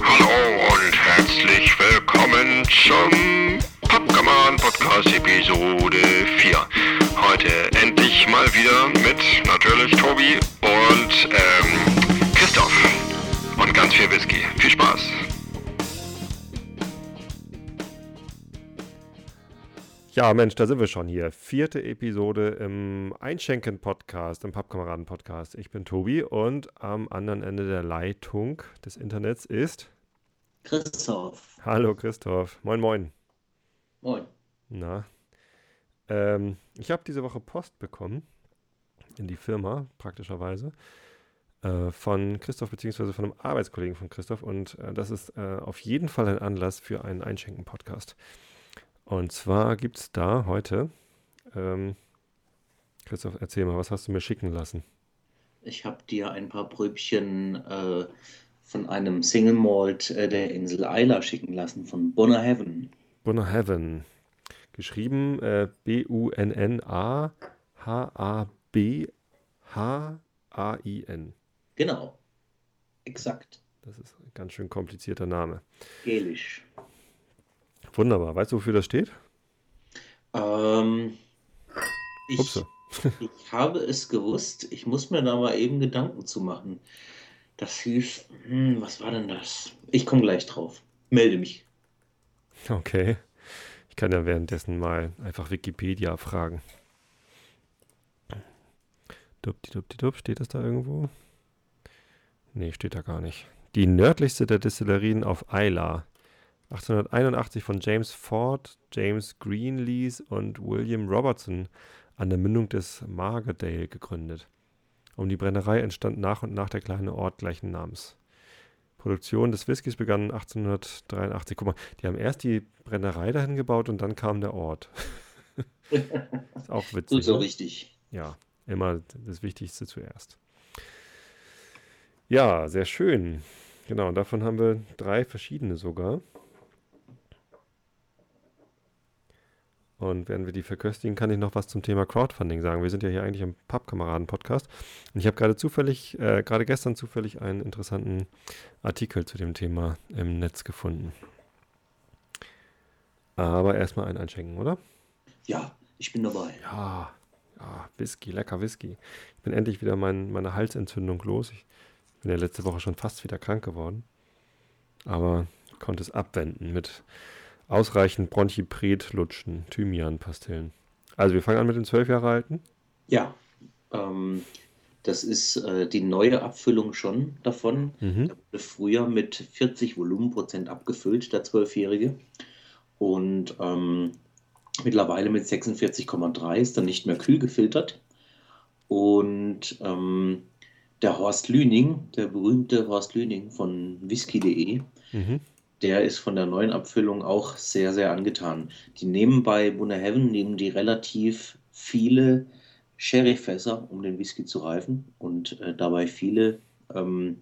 Hallo und herzlich willkommen zum Pappkameraden Podcast Episode 4. Heute endlich mal wieder mit natürlich Tobi und ähm, Christoph und ganz viel Whisky. Viel Spaß. Ja, Mensch, da sind wir schon hier. Vierte Episode im Einschenken-Podcast, im Pappkameraden-Podcast. Ich bin Tobi und am anderen Ende der Leitung des Internets ist. Christoph. Hallo Christoph. Moin, moin. Moin. Na. Ähm, ich habe diese Woche Post bekommen in die Firma, praktischerweise, äh, von Christoph beziehungsweise von einem Arbeitskollegen von Christoph. Und äh, das ist äh, auf jeden Fall ein Anlass für einen Einschenken-Podcast. Und zwar gibt es da heute, ähm, Christoph, erzähl mal, was hast du mir schicken lassen? Ich habe dir ein paar Bröbchen äh, von einem Single Malt äh, der Insel Isla schicken lassen, von Bonner Heaven. Bonner Heaven. Geschrieben äh, B-U-N-N-A-H-A-B-H-A-I-N. Genau. Exakt. Das ist ein ganz schön komplizierter Name. Gelisch. Wunderbar. Weißt du, wofür das steht? Ähm, ich, ich habe es gewusst. Ich muss mir da mal eben Gedanken zu machen. Das hieß, hm, was war denn das? Ich komme gleich drauf. Melde mich. Okay. Ich kann ja währenddessen mal einfach Wikipedia fragen. Dupdi-dupdi-dup, steht das da irgendwo? Nee, steht da gar nicht. Die nördlichste der Destillerien auf Isla. 1881 von James Ford, James Greenlees und William Robertson an der Mündung des Margadale gegründet. Um die Brennerei entstand nach und nach der kleine Ort gleichen Namens. Produktion des Whiskys begann 1883. Guck mal, die haben erst die Brennerei dahin gebaut und dann kam der Ort. ist auch witzig. So, so ne? richtig. Ja, immer das Wichtigste zuerst. Ja, sehr schön. Genau, und davon haben wir drei verschiedene sogar. Und während wir die verköstigen, kann ich noch was zum Thema Crowdfunding sagen. Wir sind ja hier eigentlich im Pappkameraden-Podcast. Und ich habe gerade zufällig, äh, gerade gestern zufällig einen interessanten Artikel zu dem Thema im Netz gefunden. Aber erstmal ein Einschenken, oder? Ja, ich bin dabei. Ja, ja, Whisky, lecker Whisky. Ich bin endlich wieder mein, meine Halsentzündung los. Ich bin ja letzte Woche schon fast wieder krank geworden. Aber konnte es abwenden mit ausreichend Bronchipret lutschen, Thymian-Pastillen. Also wir fangen an mit den zwölf Jahre alten. Ja, ähm, das ist äh, die neue Abfüllung schon davon. Mhm. Der wurde früher mit 40 Volumenprozent abgefüllt, der Zwölfjährige. Und ähm, mittlerweile mit 46,3 ist dann nicht mehr kühl gefiltert. Und ähm, der Horst Lüning, der berühmte Horst Lüning von whisky.de, Mhm. Der ist von der neuen Abfüllung auch sehr, sehr angetan. Die nehmen bei Bunner Heaven nehmen die relativ viele Sherryfässer, um den Whisky zu reifen und äh, dabei viele ähm,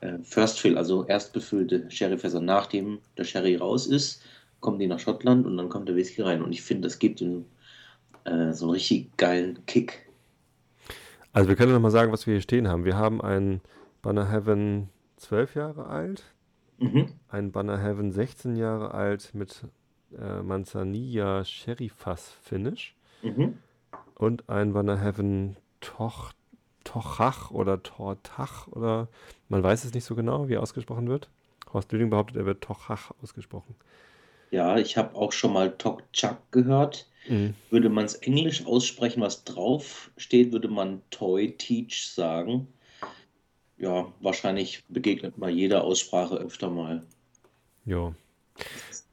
äh, First Fill, also erst befüllte Sherryfässer, nachdem der Sherry raus ist, kommen die nach Schottland und dann kommt der Whisky rein. Und ich finde, das gibt ihm äh, so einen richtig geilen Kick. Also wir können noch mal sagen, was wir hier stehen haben. Wir haben einen Banner Heaven zwölf Jahre alt, Mhm. einen Banner Heaven 16 Jahre alt mit äh, Manzanilla Sherry Fass Finish Mhm. und einen Banner Heaven Toch, Tochach oder Tortach oder man weiß es nicht so genau, wie er ausgesprochen wird. Horst Lüding behauptet, er wird Tochach ausgesprochen. Ja, ich habe auch schon mal Tok Chak gehört. Mhm. Würde man es englisch aussprechen, was drauf steht, würde man Toy Teach sagen. Ja, wahrscheinlich begegnet mal jeder Aussprache öfter mal. Jo.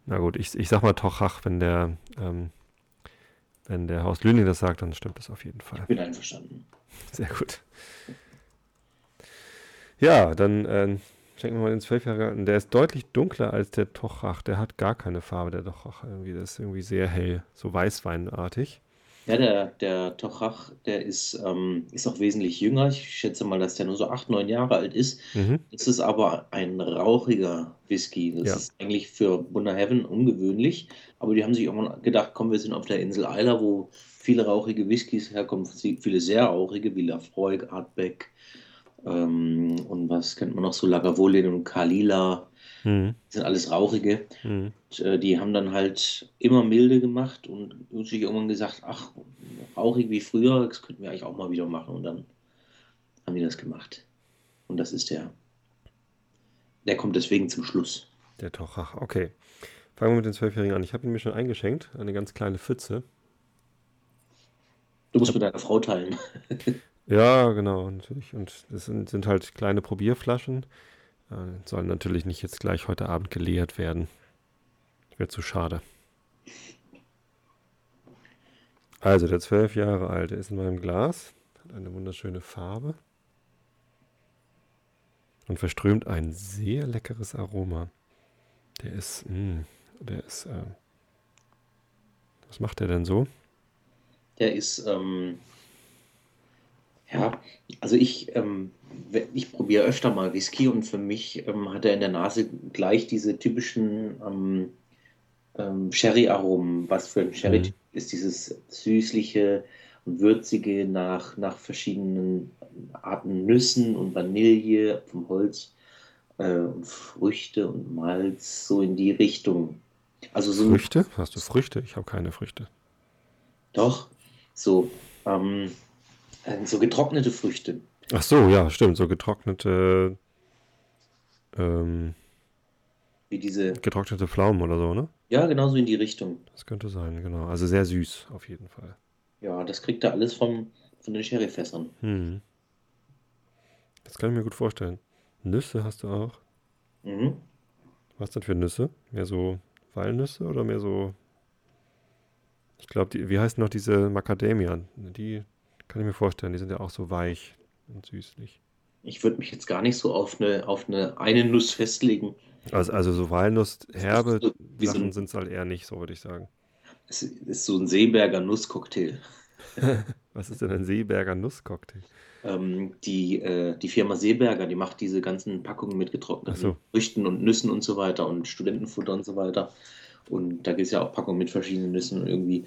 Na gut, ich, ich sag mal Tochach, wenn der, ähm, wenn der Horst Lüding das sagt, dann stimmt das auf jeden Fall. Bin einverstanden. Sehr gut. Ja, dann äh, schenken wir mal den Zwölfjährigen. Der ist deutlich dunkler als der Tochach. Der hat gar keine Farbe, der Tochach. Irgendwie, das ist irgendwie sehr hell, so weißweinartig. Ja, der, der Tochach, der ist, ähm, ist auch wesentlich jünger. Ich schätze mal, dass der nur so acht, neun Jahre alt ist. Mhm. Das ist aber ein rauchiger Whisky. Das Ja. ist eigentlich für Bunner Heaven ungewöhnlich. Aber die haben sich irgendwann gedacht, komm, wir sind auf der Insel Isla, wo viele rauchige Whiskys herkommen, viele sehr rauchige, wie Lafroig, Artbeck ähm, das kennt man noch so Lagavulin und Kalila. Mhm. Das sind alles Rauchige. Mhm. Und, äh, die haben dann halt immer milde gemacht und sich irgendwann gesagt, ach, rauchig wie früher, das könnten wir eigentlich auch mal wieder machen. Und dann haben die das gemacht. Und das ist der. Der kommt deswegen zum Schluss. Der Tochach, okay. Fangen wir mit den Zwölfjährigen an. Ich habe ihn mir schon eingeschenkt, eine ganz kleine Pfütze. Du musst mit deiner Frau teilen. Ja, genau, natürlich. Und das sind, sind halt kleine Probierflaschen. Äh, sollen natürlich nicht jetzt gleich heute Abend geleert werden. Wäre zu schade. Also, der zwölf Jahre alte ist in meinem Glas, hat eine wunderschöne Farbe und verströmt ein sehr leckeres Aroma. Der ist, mh, der ist, äh, was macht der denn so? Der ist, ähm, ja, also ich, ähm, ich probiere öfter mal Whisky und für mich ähm, hat er in der Nase gleich diese typischen ähm, ähm, Sherry-Aromen. Was für ein Sherry Mhm. ist dieses süßliche und würzige nach, nach verschiedenen Arten Nüssen und Vanille vom Holz äh, und Früchte und Malz, so in die Richtung. Also so Früchte? Hast du Früchte? Ich habe keine Früchte. Doch, so, ähm, äh, so getrocknete Früchte. Ach so, ja, stimmt. So getrocknete, ähm, Wie diese, getrocknete Pflaumen oder so, ne? ja, genau so in die Richtung. Das könnte sein, genau. Also sehr süß, auf jeden Fall. Ja, das kriegt er alles vom, von den Sherryfässern. Hm. Das kann ich mir gut vorstellen. Nüsse hast du auch. Mhm. Was denn für Nüsse? Mehr so Walnüsse oder mehr so. Ich glaube, wie heißt noch diese Macadamia? Die kann ich mir vorstellen. Die sind ja auch so weich und süßlich. Ich würde mich jetzt gar nicht so auf eine, auf eine, eine Nuss festlegen. Also, also so Walnuss, herbe so so Sachen ein- sind es halt eher nicht, so würde ich sagen. Es ist so ein Seeberger Nusscocktail. Was ist denn ein Seeberger Nusscocktail? Ähm, die, äh, die Firma Seeberger, die macht diese ganzen Packungen mit getrockneten so. Früchten und Nüssen und so weiter und Studentenfutter und so weiter. Und da gibt es ja auch Packungen mit verschiedenen Nüssen und irgendwie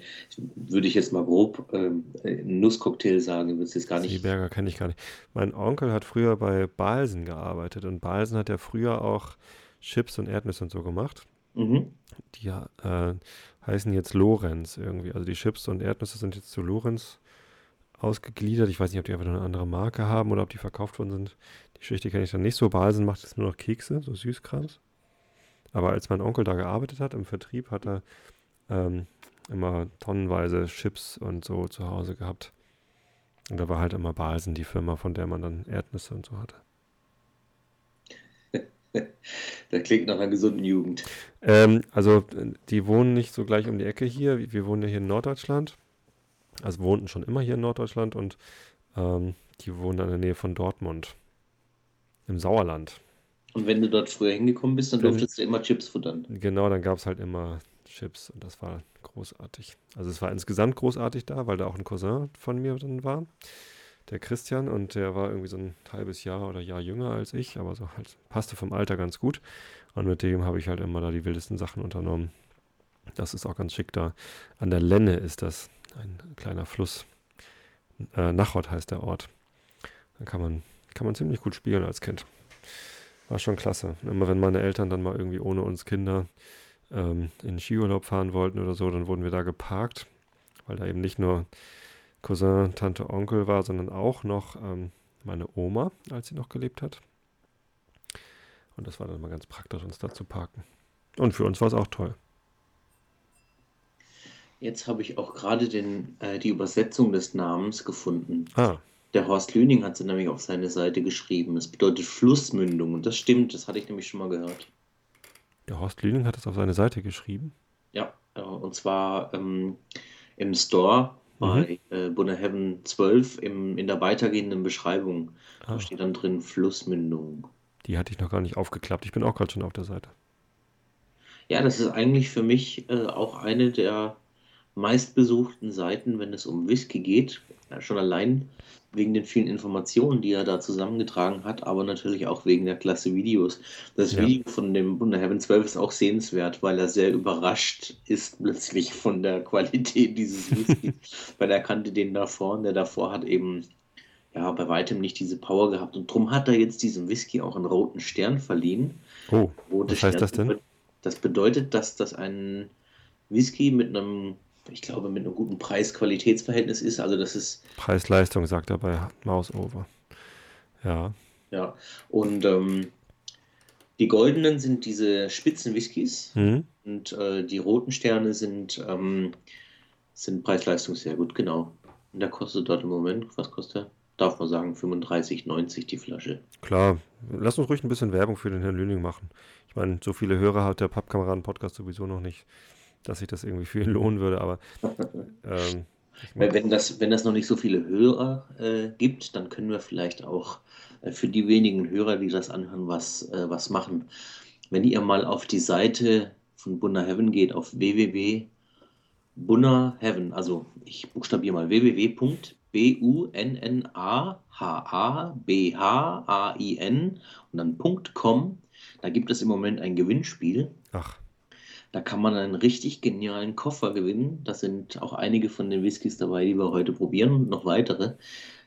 würde ich jetzt mal grob ähm, einen Nusscocktail sagen, würde es jetzt gar nicht. Seeberger kenne ich gar nicht. Mein Onkel hat früher bei Balsen gearbeitet und Balsen hat ja früher auch Chips und Erdnüsse und so gemacht. Mhm. Die äh, heißen jetzt Lorenz irgendwie. Also die Chips und Erdnüsse sind jetzt zu Lorenz ausgegliedert. Ich weiß nicht, ob die einfach nur eine andere Marke haben oder ob die verkauft worden sind. Die Geschichte kenne ich dann nicht so. Balsen macht jetzt nur noch Kekse, so Süßkrams. Aber als mein Onkel da gearbeitet hat im Vertrieb, hat er ähm, immer tonnenweise Chips und so zu Hause gehabt. Und da war halt immer Balsen die Firma, von der man dann Erdnüsse und so hatte. Das klingt nach einer gesunden Jugend. Ähm, also, die wohnen nicht so gleich um die Ecke hier. Wir- Wir wohnen ja hier in Norddeutschland. Also wohnten schon immer hier in Norddeutschland und ähm, die wohnen in der Nähe von Dortmund. Im Sauerland. Und wenn du dort früher hingekommen bist, dann durftest du immer Chips futtern. Genau, dann gab es halt immer Chips und das war großartig. Also es war insgesamt großartig da, weil da auch ein Cousin von mir dann war, der Christian, und der war irgendwie so ein halbes Jahr oder Jahr jünger als ich, aber so halt passte vom Alter ganz gut. Und mit dem habe ich halt immer da die wildesten Sachen unternommen. Das ist auch ganz schick da. An der Lenne ist das ein kleiner Fluss. Äh, Nachod heißt der Ort. Da kann man, kann man ziemlich gut spielen als Kind. War schon klasse. Immer wenn meine Eltern dann mal irgendwie ohne uns Kinder ähm, in den Skiurlaub fahren wollten oder so, dann wurden wir da geparkt, weil da eben nicht nur Cousin, Tante, Onkel war, sondern auch noch ähm, meine Oma, als sie noch gelebt hat. Und das war dann mal ganz praktisch, uns da zu parken. Und für uns war es auch toll. Jetzt habe ich auch gerade den, äh, die Übersetzung des Namens gefunden. Ah, Der Horst Lüning hat sie nämlich auf seine Seite geschrieben. Es bedeutet Flussmündung. Und das stimmt, das hatte ich nämlich schon mal gehört. der Horst Lüning hat es auf seine Seite geschrieben. Ja, äh, und zwar ähm, im Store bei äh, Bunner Heaven 12 im, in der weitergehenden Beschreibung. Ah, Da steht dann drin Flussmündung. die hatte ich noch gar nicht aufgeklappt. Ich bin auch gerade schon auf der Seite. Ja, das ist eigentlich für mich äh, auch eine der meistbesuchten Seiten, wenn es um Whisky geht. Ja, schon allein wegen den vielen Informationen, die er da zusammengetragen hat, aber natürlich auch wegen der klasse Videos. Das Ja. Video von dem Wunder Heaven 12 ist auch sehenswert, weil er sehr überrascht ist plötzlich von der Qualität dieses Whisky, weil er kannte den davor und der davor hat eben ja, bei weitem nicht diese Power gehabt. Und drum hat er jetzt diesem Whisky auch einen roten Stern verliehen. Oh, Rote was heißt Stern das denn? Das bedeutet, dass das ein Whisky mit einem, ich glaube, mit einem guten Preis-Qualitätsverhältnis ist. Also das ist, Preis-Leistung, sagt er bei Mouse Over. Ja, ja. Und ähm, die goldenen sind diese spitzen Whiskys hm? und äh, die roten Sterne sind, ähm, sind Preis-Leistung sehr gut, genau. Und der kostet dort im Moment, was kostet er? Darf man sagen, 35,90 die Flasche. klar. Lass uns ruhig ein bisschen Werbung für den Herrn Lüning machen. Ich meine, so viele Hörer hat der Pappkameraden-Podcast sowieso noch nicht, dass sich das irgendwie für ihn lohnen würde, aber ähm, ich wenn das, wenn das noch nicht so viele Hörer äh, gibt, dann können wir vielleicht auch äh, für die wenigen Hörer, die das anhören, was, äh, was machen. Wenn ihr mal auf die Seite von Bunna Heaven geht, auf www.bunnaheaven, also ich buchstabiere mal www.bunnahabhin und dann .com, da gibt es im Moment ein Gewinnspiel. ach, Da kann man einen richtig genialen Koffer gewinnen. Da sind auch einige von den Whiskys dabei, die wir heute probieren und noch weitere.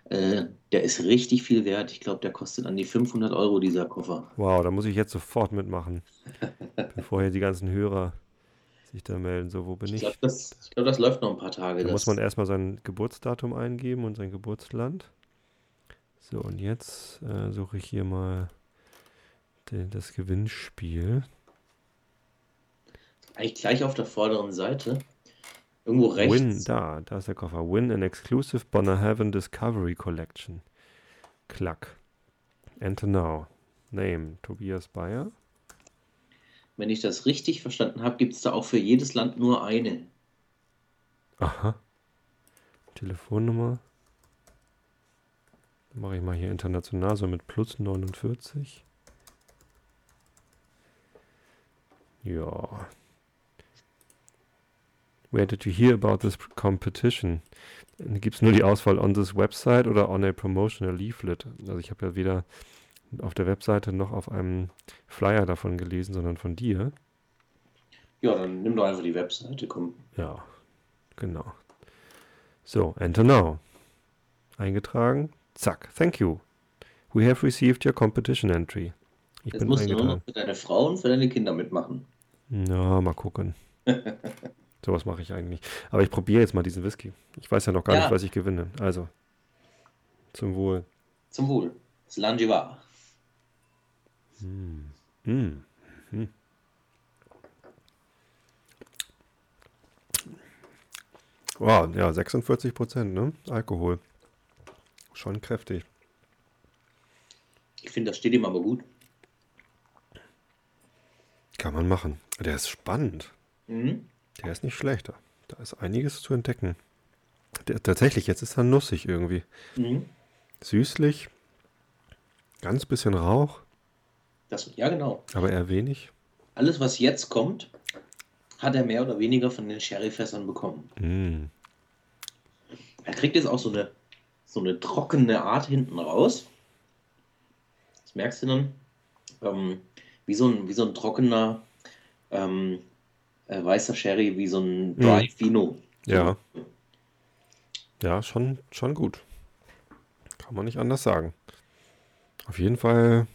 Äh, der ist richtig viel wert. Ich glaube, der kostet an die 500 Euro, dieser Koffer. wow, da muss ich jetzt sofort mitmachen, bevor hier die ganzen Hörer sich da melden. So, wo bin Ich ich? glaube, das, glaub, das läuft noch ein paar Tage. Da muss man erstmal sein Geburtsdatum eingeben und sein Geburtsland. So, und jetzt äh, suche ich hier mal den, das Gewinnspiel. Eigentlich gleich auf der vorderen Seite. Irgendwo rechts. Win, da, da ist der Koffer. Win an exclusive Bonner Heaven Discovery Collection. Klack. Enter now. Name, Tobias Bayer. Wenn ich das richtig verstanden habe, gibt es da auch für jedes Land nur eine. Aha. Telefonnummer. Mache ich mal hier international, so mit plus 49. Ja. Where did you hear about this competition? Gibt es nur die Auswahl on this website oder on a promotional leaflet? Also ich habe ja weder auf der Webseite noch auf einem Flyer davon gelesen, sondern von dir. Ja, dann nimm doch einfach die Webseite, komm. Ja, genau. So, enter now. Eingetragen. Zack, thank you. We have received your competition entry. Ich Jetzt bin musst du nur noch eingetragen. für deine Frau und für deine Kinder mitmachen. Ja, mal gucken. Sowas mache ich eigentlich. Aber ich probiere jetzt mal diesen Whisky. Ich weiß ja noch gar Ja. nicht, was ich gewinne. Also, zum Wohl. Zum Wohl. Das Langivar. Mm. Mm. Mhm. Wow, ja, 46 Prozent, ne? Alkohol. Schon kräftig. Ich finde, das steht ihm aber gut. Kann man machen. Der ist spannend. Mhm. Der ist nicht schlechter. Da ist einiges zu entdecken. Der, tatsächlich, jetzt ist er nussig irgendwie. Mhm. Süßlich. Ganz bisschen Rauch, Das, ja, genau. aber eher wenig. Alles, was jetzt kommt, hat er mehr oder weniger von den Sherryfässern bekommen. Mm. Er kriegt jetzt auch so eine, so eine trockene Art hinten raus. Das merkst du dann. Ähm, wie, so ein, wie so ein trockener ähm, äh, weißer Sherry, wie so ein Dry Fino. Ja. Ja, schon, schon gut. Kann man nicht anders sagen. Auf jeden Fall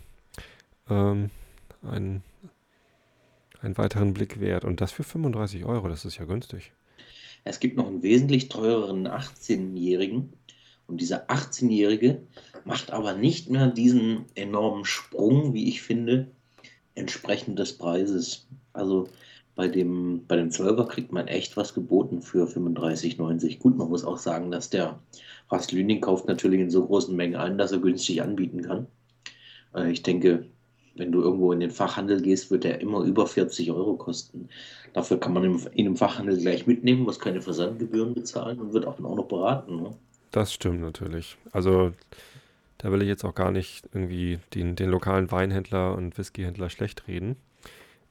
ähm, ein, einen weiteren Blick wert. Und das für 35 Euro, das ist ja günstig. Es gibt noch einen wesentlich teureren 18-Jährigen. Und dieser 18-Jährige macht aber nicht mehr diesen enormen Sprung, wie ich finde, entsprechend des Preises. Also bei dem, bei dem 12er kriegt man echt was geboten für 35,90. Gut, man muss auch sagen, dass der Ras Lüning kauft natürlich in so großen Mengen ein, dass er günstig anbieten kann. Äh, Ich denke, wenn du irgendwo in den Fachhandel gehst, wird der immer über 40 Euro kosten. Dafür kann man im- in einem Fachhandel gleich mitnehmen, muss keine Versandgebühren bezahlen und wird auch auch noch beraten. Ne? Das stimmt natürlich. Also da will ich jetzt auch gar nicht irgendwie den, den lokalen Weinhändler und Whiskyhändler schlecht reden.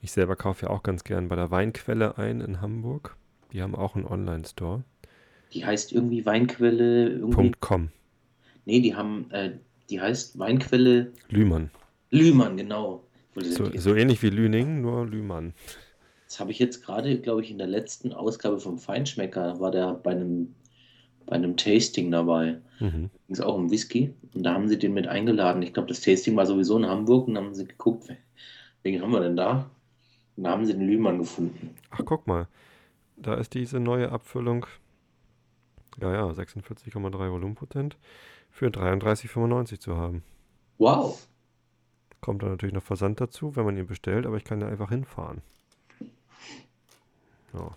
Ich selber kaufe ja auch ganz gern bei der Weinquelle ein in Hamburg. Die haben auch einen Online-Store. Die heißt irgendwie Weinquelle, irgendwie. .com. Nee, die haben, äh, die heißt Weinquelle Lühmann. Lühmann, genau. So, so ähnlich wie Lüning, nur Lühmann. Das habe ich jetzt gerade, glaube ich, in der letzten Ausgabe vom Feinschmecker, war der bei einem, bei einem Tasting dabei. Mhm. Ging es auch um Whisky. Und da haben sie den mit eingeladen. Ich glaube, das Tasting war sowieso in Hamburg und dann haben sie geguckt, wen haben wir denn da? Und da haben sie den Lühmann gefunden. Ach, guck mal. Da ist diese neue Abfüllung. Ja, ja, 46,3 Volumenprozent für 33,95 zu haben. Wow. Kommt dann natürlich noch Versand dazu, wenn man ihn bestellt, aber ich kann ja einfach hinfahren. Ja.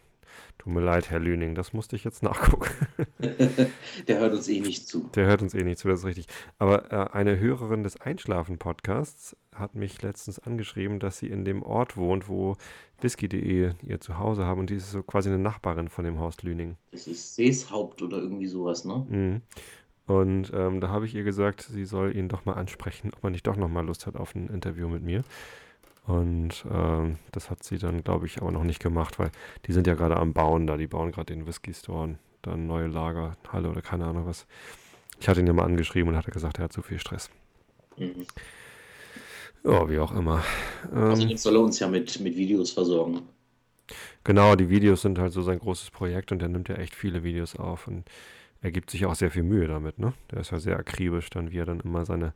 Tut mir leid, Herr Lüning, das musste ich jetzt nachgucken. Der hört uns eh nicht zu. Der hört uns eh nicht zu, das ist richtig. Aber äh, eine Hörerin des Einschlafen-Podcasts hat mich letztens angeschrieben, dass sie in dem Ort wohnt, wo whisky.de ihr Zuhause haben und die ist so quasi eine Nachbarin von dem Haus Lüning. Das ist Seeshaupt oder irgendwie sowas, ne? Mhm. Und ähm, da habe ich ihr gesagt, sie soll ihn doch mal ansprechen, ob er nicht doch noch mal Lust hat auf ein Interview mit mir. Und ähm, das hat sie dann, glaube ich, aber noch nicht gemacht, weil die sind ja gerade am Bauen da. Die bauen gerade den Whisky Store und dann neue Lagerhalle oder keine Ahnung was. Ich hatte ihn ja mal angeschrieben und hat er gesagt, er hat zu viel Stress. Mhm. Ja, wie auch immer. Also Ähm, jetzt soll er uns ja mit, mit Videos versorgen. genau, die Videos sind halt so sein großes Projekt und er nimmt ja echt viele Videos auf und er gibt sich auch sehr viel Mühe damit, ne? Der ist ja sehr akribisch dann, wie er dann immer seine.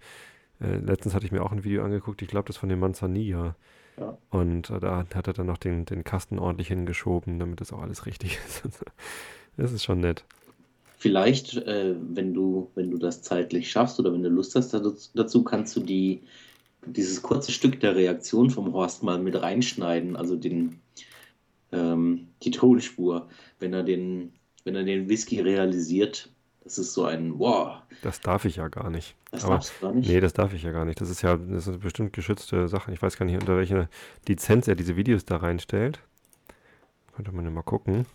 Äh, letztens hatte ich mir auch ein Video angeguckt, ich glaube, das von dem Manzanilla. Ja. Und äh, da hat er dann noch den, den Kasten ordentlich hingeschoben, damit das auch alles richtig ist. das ist schon nett. Vielleicht, äh, wenn du, wenn du das zeitlich schaffst oder wenn du Lust hast dazu, kannst du die, dieses kurze Stück der Reaktion vom Horst mal mit reinschneiden, also den, ähm, die Tonspur, wenn er den, wenn er den Whisky realisiert. Das ist so ein Wow, Das darf ich ja gar nicht. das Aber darfst du gar nicht. nee, das darf ich ja gar nicht. Das ist ja das ist eine bestimmt geschützte Sache. Ich weiß gar nicht, unter welcher Lizenz er diese Videos da reinstellt. Könnte man ja mal gucken.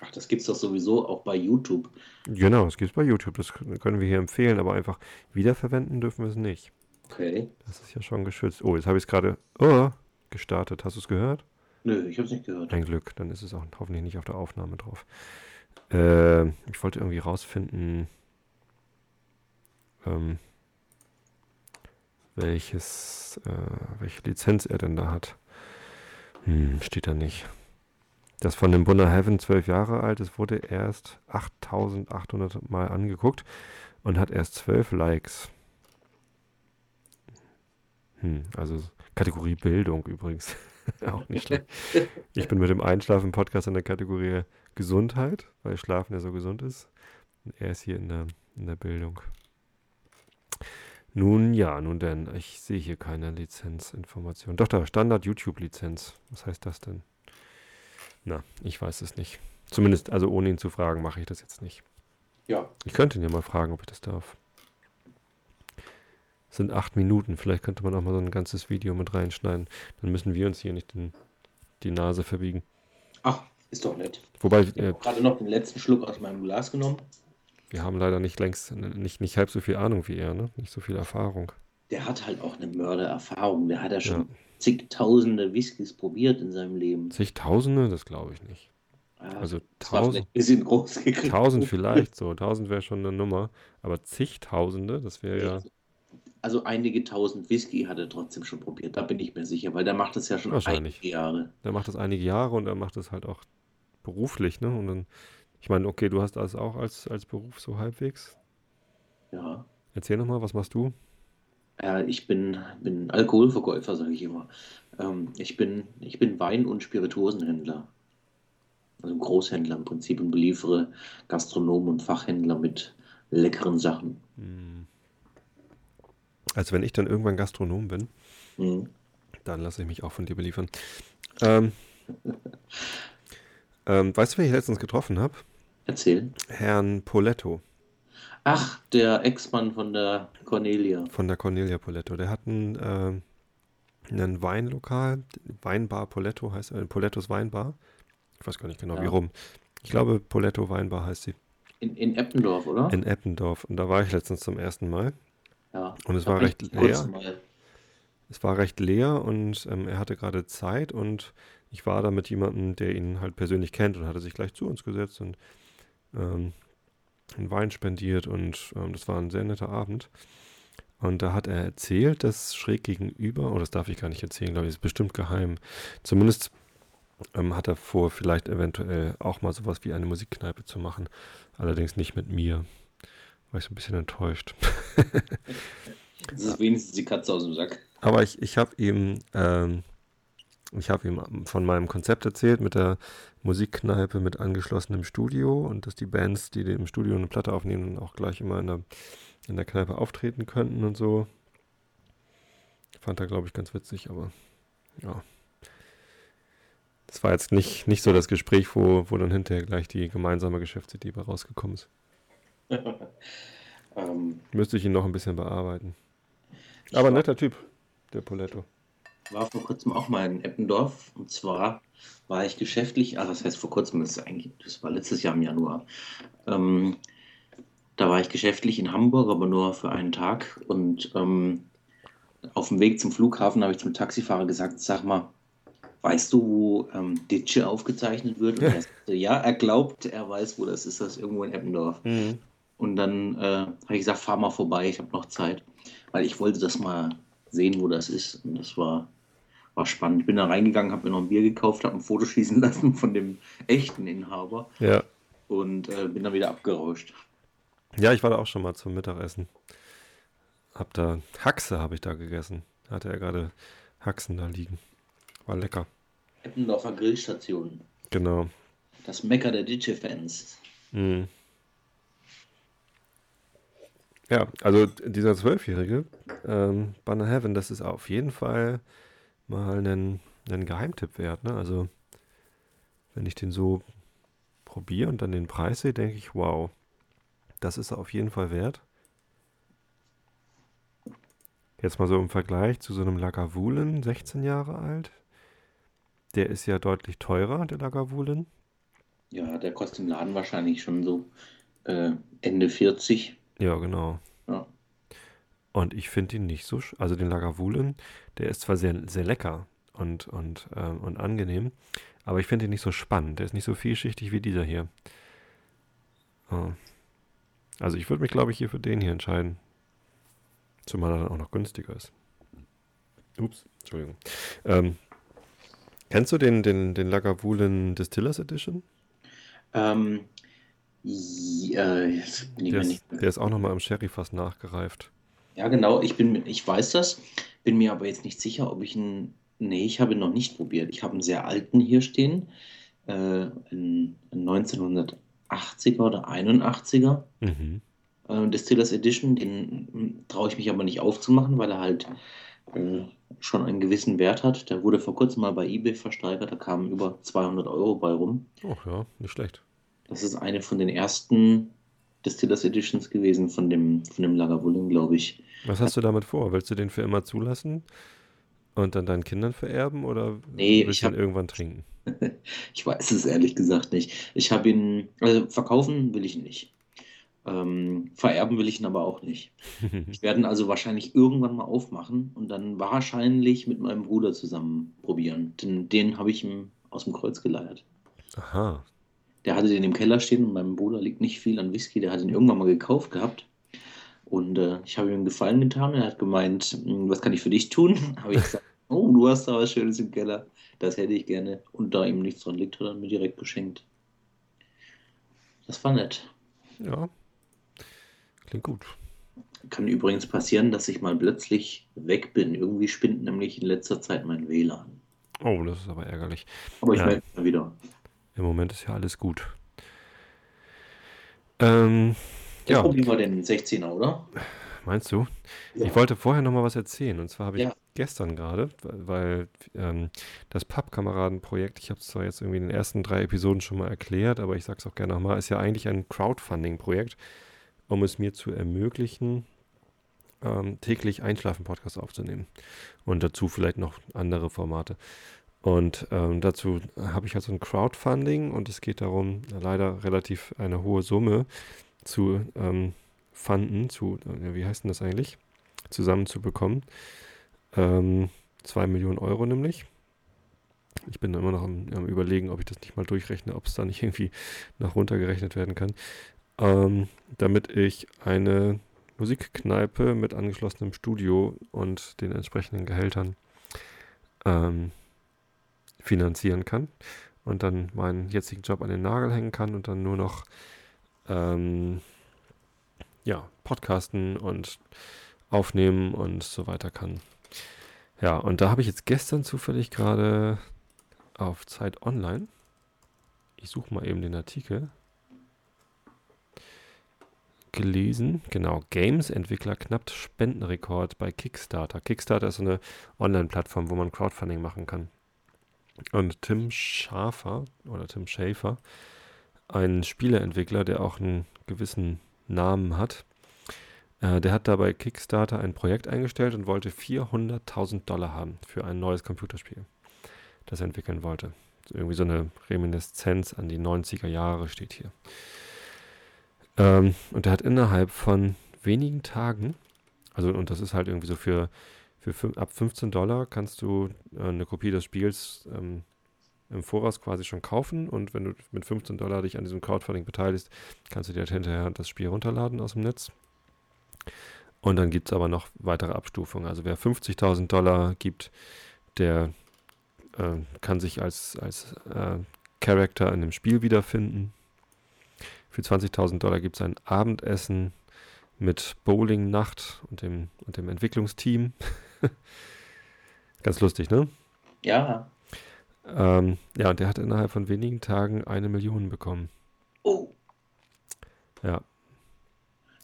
Ach, das gibt's doch sowieso auch bei YouTube. Genau, das gibt es bei YouTube. Das können wir hier empfehlen, aber einfach wiederverwenden dürfen wir es nicht. Okay. Das ist ja schon geschützt. Oh, jetzt habe ich es gerade oh, gestartet. Hast du es gehört? Nö, ich hab's nicht gehört. Ein Glück, dann ist es auch hoffentlich nicht auf der Aufnahme drauf. Äh, ich wollte irgendwie rausfinden, ähm, welches, äh, welche Lizenz er denn da hat. Hm, steht da nicht. Das von dem Bunner Heaven zwölf Jahre alt ist, wurde erst 8800 Mal angeguckt und hat erst zwölf Likes. Hm, also Kategorie Bildung übrigens. Auch nicht schlecht. Ich bin mit dem Einschlafen-Podcast in der Kategorie Gesundheit, weil Schlafen ja so gesund ist. Und er ist hier in der, in der Bildung. Nun ja, nun denn, ich sehe hier keine Lizenzinformation. Doch, da, Standard YouTube-Lizenz. Was heißt das denn? Na, ich weiß es nicht. Zumindest, also ohne ihn zu fragen, mache ich das jetzt nicht. Ja, Ich könnte ihn ja mal fragen, ob ich das darf. Es sind acht Minuten. Vielleicht könnte man auch mal so ein ganzes Video mit reinschneiden. Dann müssen wir uns hier nicht den, die Nase verbiegen. ach, ist doch nett. Wobei, Ich äh, habe gerade noch den letzten Schluck aus meinem Glas genommen. wir haben leider nicht längst, nicht, nicht halb so viel Ahnung wie er, ne? Nicht so viel Erfahrung. Der hat halt auch eine Mördererfahrung. Der hat ja schon Ja. zigtausende Whiskys probiert in seinem Leben. Zigtausende, das glaube ich nicht. Ja, Also tausend, bisschen groß gegriffen. tausend vielleicht so. Tausend wäre schon eine Nummer. Aber zigtausende, das wäre ja Also einige tausend Whisky hat er trotzdem schon probiert, da bin ich mir sicher, weil der macht das ja schon einige Jahre. Der macht das einige Jahre und er macht das halt auch beruflich, ne? Und dann, ich meine, okay, du hast das auch als, als Beruf so halbwegs. Ja. Erzähl nochmal, was machst du? Ja, ich bin, bin Alkoholverkäufer, sage ich immer. Ähm, ich bin, ich bin Wein- und Spirituosenhändler. Also Großhändler im Prinzip und beliefere Gastronomen und Fachhändler mit leckeren Sachen. Hm. Also wenn ich dann irgendwann Gastronom bin, Mhm. dann lasse ich mich auch von dir beliefern. Ähm, ähm, weißt du, wen ich letztens getroffen habe? Erzähl. Herrn Poletto Ach, der Ex-Mann von der Cornelia. von der Cornelia Poletto. Der hat ein, ähm, ein Weinlokal, Weinbar Poletto heißt, äh, Polettos Weinbar. Ich weiß gar nicht genau, wie Ja. rum. Ich glaube, Poletto Weinbar heißt sie. In, in Eppendorf, oder? In Eppendorf. Und da war ich letztens zum ersten Mal. ja. Und es war recht leer. mal. Es war recht leer und ähm, er hatte gerade Zeit und ich war da mit jemandem, der ihn halt persönlich kennt und hatte sich gleich zu uns gesetzt und ähm, einen Wein spendiert und ähm, das war ein sehr netter Abend. Und da hat er erzählt, dass schräg gegenüber, oh, das darf ich gar nicht erzählen, glaube ich, ist bestimmt geheim. Zumindest ähm, hat er vor, vielleicht eventuell auch mal sowas wie eine Musikkneipe zu machen. Allerdings nicht mit mir. War ich so ein bisschen enttäuscht. Das ist wenigstens die Katze aus dem Sack. Aber ich, ich habe ihm, ähm, ich habe ihm von meinem Konzept erzählt mit der Musikkneipe mit angeschlossenem Studio und dass die Bands, die im Studio eine Platte aufnehmen, auch gleich immer in der, in der Kneipe auftreten könnten und so. Fand er, glaube ich, ganz witzig, aber ja. Das war jetzt nicht, nicht so das Gespräch, wo, wo dann hinterher gleich die gemeinsame Geschäftsidee rausgekommen ist. Ähm, Müsste ich ihn noch ein bisschen bearbeiten. Aber netter Typ, der Poletto. War vor kurzem auch mal in Eppendorf. Und zwar war ich geschäftlich, also das heißt vor kurzem, das, ist eigentlich, das war letztes Jahr im Januar. Ähm, da war ich geschäftlich in Hamburg, aber nur für einen Tag. Und ähm, auf dem Weg zum Flughafen habe ich zum Taxifahrer gesagt, sag mal, weißt du, wo ähm, Ditsche aufgezeichnet wird? Und er sagte, ja, er glaubt, er weiß, wo das ist, das ist irgendwo in Eppendorf. Und dann äh, habe ich gesagt, fahr mal vorbei, ich habe noch Zeit. Weil ich wollte das mal sehen, wo das ist. Und das war, war spannend. Ich bin da reingegangen, habe mir noch ein Bier gekauft, habe ein Foto schießen lassen von dem echten Inhaber Ja. und äh, bin dann wieder abgerauscht. Ja, ich war da auch schon mal zum Mittagessen. Hab da Haxe habe ich da gegessen. Hatte er gerade Haxen da liegen. War lecker. Eppendorfer Grillstation. Genau. Das Mecker der Ditsche-Fans. Mhm. Ja, also dieser Zwölfjährige, ähm, Banner Heaven, das ist auf jeden Fall mal ein, ein Geheimtipp wert. Ne? Also, wenn ich den so probiere und dann den Preis sehe, denke ich, wow, das ist er auf jeden Fall wert. Jetzt mal so im Vergleich zu so einem Lagavulin, 16 Jahre alt. Der ist ja deutlich teurer, der Lagavulin. Ja, der kostet im Laden wahrscheinlich schon so äh, Ende 40. Ja, genau. Ja. Und ich finde ihn nicht so, sch- also den Lagavulin, der ist zwar sehr, sehr lecker und, und, ähm, und angenehm, aber ich finde ihn nicht so spannend. Der ist nicht so vielschichtig wie dieser hier. Oh. Also ich würde mich, glaube ich, hier für den hier entscheiden. Zumal er dann auch noch günstiger ist. Ups, Entschuldigung. Ähm, kennst du den, den, den Lagavulin Distillers Edition? Ähm, ja, jetzt bin ich Der mir ist, nicht der ist auch nochmal im Sherry-Fass nachgereift. Ja, genau, ich bin, ich weiß das, bin mir aber jetzt nicht sicher, ob ich ihn, nee, ich habe ihn noch nicht probiert. Ich habe einen sehr alten hier stehen, äh, einen 1980er oder 81er Mhm. äh, Distillers Edition, den mm, traue ich mich aber nicht aufzumachen, weil er halt äh, schon einen gewissen Wert hat. Der wurde vor kurzem mal bei eBay versteigert, da kamen über 200 Euro bei rum. Oh ja, nicht schlecht. Das ist eine von den ersten Distillers Editions gewesen von dem, von dem Lagavulin, glaube ich. Was hast du damit vor? Willst du den für immer zulassen und dann deinen Kindern vererben oder Nee, willst ich du ihn irgendwann trinken? Ich weiß es ehrlich gesagt nicht. Ich habe ihn, also verkaufen will ich ihn nicht. Ähm, vererben will ich ihn aber auch nicht. Ich werde ihn also wahrscheinlich irgendwann mal aufmachen und dann wahrscheinlich mit meinem Bruder zusammen probieren. Denn den habe ich ihm aus dem Kreuz geleiert. Aha. Der hatte den im Keller stehen und meinem Bruder liegt nicht viel an Whisky. Der hat ihn irgendwann mal gekauft gehabt. Und äh, ich habe ihm einen Gefallen getan. Er hat gemeint, "Hm, was kann ich für dich tun? Habe ich gesagt, oh, du hast da was Schönes im Keller. Das hätte ich gerne. Und da ihm nichts dran liegt, hat er mir direkt geschenkt. Das war nett. Ja. Klingt gut. Kann übrigens passieren, dass ich mal plötzlich weg bin. Irgendwie spinnt nämlich in letzter Zeit mein WLAN. Oh, das ist aber ärgerlich. Aber ich Ja. melde mich mal wieder. Im Moment ist ja alles gut. Ähm, Jetzt ja, probieren wir den 16er, oder? meinst du? Ja. Ich wollte vorher noch mal was erzählen. Und zwar habe ich Ja. gestern gerade, weil ähm, das Pappkameraden-Projekt, ich habe es zwar jetzt irgendwie in den ersten drei Episoden schon mal erklärt, aber ich sage es auch gerne nochmal, ist ja eigentlich ein Crowdfunding-Projekt, um es mir zu ermöglichen, ähm, täglich Einschlafen-Podcasts aufzunehmen. Und dazu vielleicht noch andere Formate. Und ähm, dazu habe ich also ein Crowdfunding und es geht darum, leider relativ eine hohe Summe zu ähm, funden, zu, äh, wie heißt denn das eigentlich? Zusammenzubekommen. Ähm, zwei Millionen Euro nämlich. Ich bin da immer noch am, am überlegen, ob ich das nicht mal durchrechne, ob es da nicht irgendwie noch runtergerechnet werden kann. Ähm, damit ich eine Musikkneipe mit angeschlossenem Studio und den entsprechenden Gehältern ähm, finanzieren kann und dann meinen jetzigen Job an den Nagel hängen kann und dann nur noch ähm, ja, podcasten und aufnehmen und so weiter kann. Ja, und da habe ich jetzt gestern zufällig gerade auf Zeit Online, ich suche mal eben den Artikel, gelesen, genau, Games-Entwickler knappt Spendenrekord bei Kickstarter. Kickstarter ist eine Online-Plattform, wo man Crowdfunding machen kann. Und Tim Schafer oder Tim Schäfer, ein Spieleentwickler, der auch einen gewissen Namen hat, äh, der hat da bei Kickstarter ein Projekt eingestellt und wollte 400.000 Dollar haben für ein neues Computerspiel, das er entwickeln wollte. Irgendwie so eine Reminiszenz an die 90er Jahre steht hier. Ähm, und er hat innerhalb von wenigen Tagen, also und das ist halt irgendwie so für, für ab 15 Dollar kannst du äh, eine Kopie des Spiels ähm, im Voraus quasi schon kaufen und wenn du mit 15 Dollar dich an diesem Crowdfunding beteiligst, kannst du dir halt hinterher das Spiel runterladen aus dem Netz. Und dann gibt es aber noch weitere Abstufungen. Also wer 50.000 Dollar gibt, der äh, kann sich als, als äh, Character in dem Spiel wiederfinden. Für 20.000 Dollar gibt es ein Abendessen mit Bowling-Nacht und dem, und dem Entwicklungsteam. Ganz lustig, ne? Ja. Ähm, ja, und der hat innerhalb von wenigen Tagen eine Million bekommen. Oh. Ja,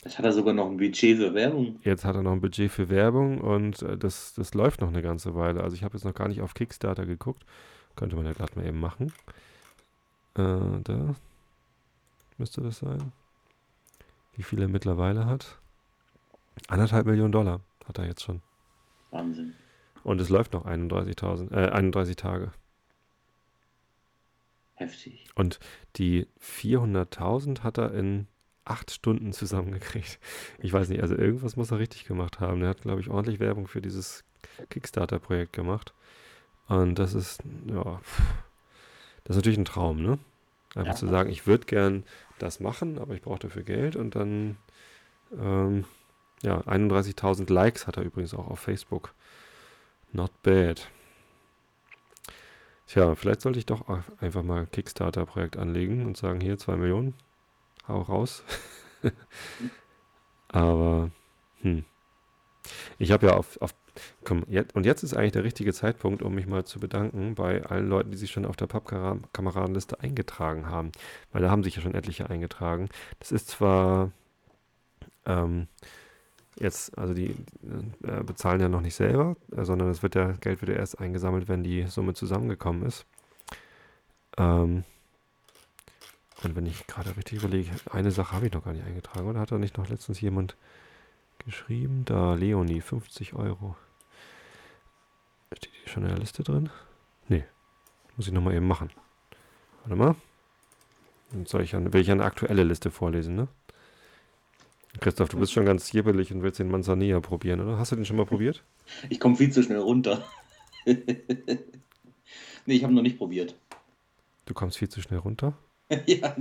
Das hat er sogar noch ein Budget für Werbung. jetzt hat er noch ein Budget für Werbung und äh, das, das läuft noch eine ganze Weile. Also ich habe jetzt noch gar nicht auf Kickstarter geguckt. Könnte man ja glatt mal eben machen. Äh, da müsste das sein. Wie viel er mittlerweile hat? Anderthalb Millionen Dollar hat er jetzt schon. Wahnsinn. Und es läuft noch 31.000, äh, 31 Tage. Heftig. Und die 400.000 hat er in acht Stunden zusammengekriegt. Ich weiß nicht, also irgendwas muss er richtig gemacht haben. Er hat, glaube ich, ordentlich Werbung für dieses Kickstarter-Projekt gemacht. Und das ist, ja, das ist natürlich ein Traum, ne? Einfach Ja. zu sagen, ich würde gern das machen, aber ich brauche dafür Geld und dann, ähm, ja, 31.000 Likes hat er übrigens auch auf Facebook. Not bad. Tja, vielleicht sollte ich doch einfach mal ein Kickstarter-Projekt anlegen und sagen, hier, zwei Millionen, hau raus. Aber, hm. Ich habe ja auf, auf komm, jetzt, und jetzt ist eigentlich der richtige Zeitpunkt, um mich mal zu bedanken bei allen Leuten, die sich schon auf der Pappkameradenliste eingetragen haben. Weil da haben sich ja schon etliche eingetragen. Das ist zwar ähm, jetzt, also die äh, bezahlen ja noch nicht selber, äh, sondern es wird ja, Geld wird ja erst eingesammelt, wenn die Summe zusammengekommen ist. Ähm, und wenn ich gerade richtig überlege, eine Sache habe ich noch gar nicht eingetragen, oder hat da nicht noch letztens jemand geschrieben? Da, Leonie, 50 Euro. Steht die schon in der Liste drin? Nee. Muss ich nochmal eben machen. Warte mal. Dann soll ich an, will ich eine aktuelle Liste vorlesen, ne? Christoph, du bist schon ganz jibbelig und willst den Manzanilla probieren, oder? Hast du den schon mal probiert? Ich komme viel zu schnell runter. nee, ich habe noch nicht probiert. Du kommst viel zu schnell runter. ja,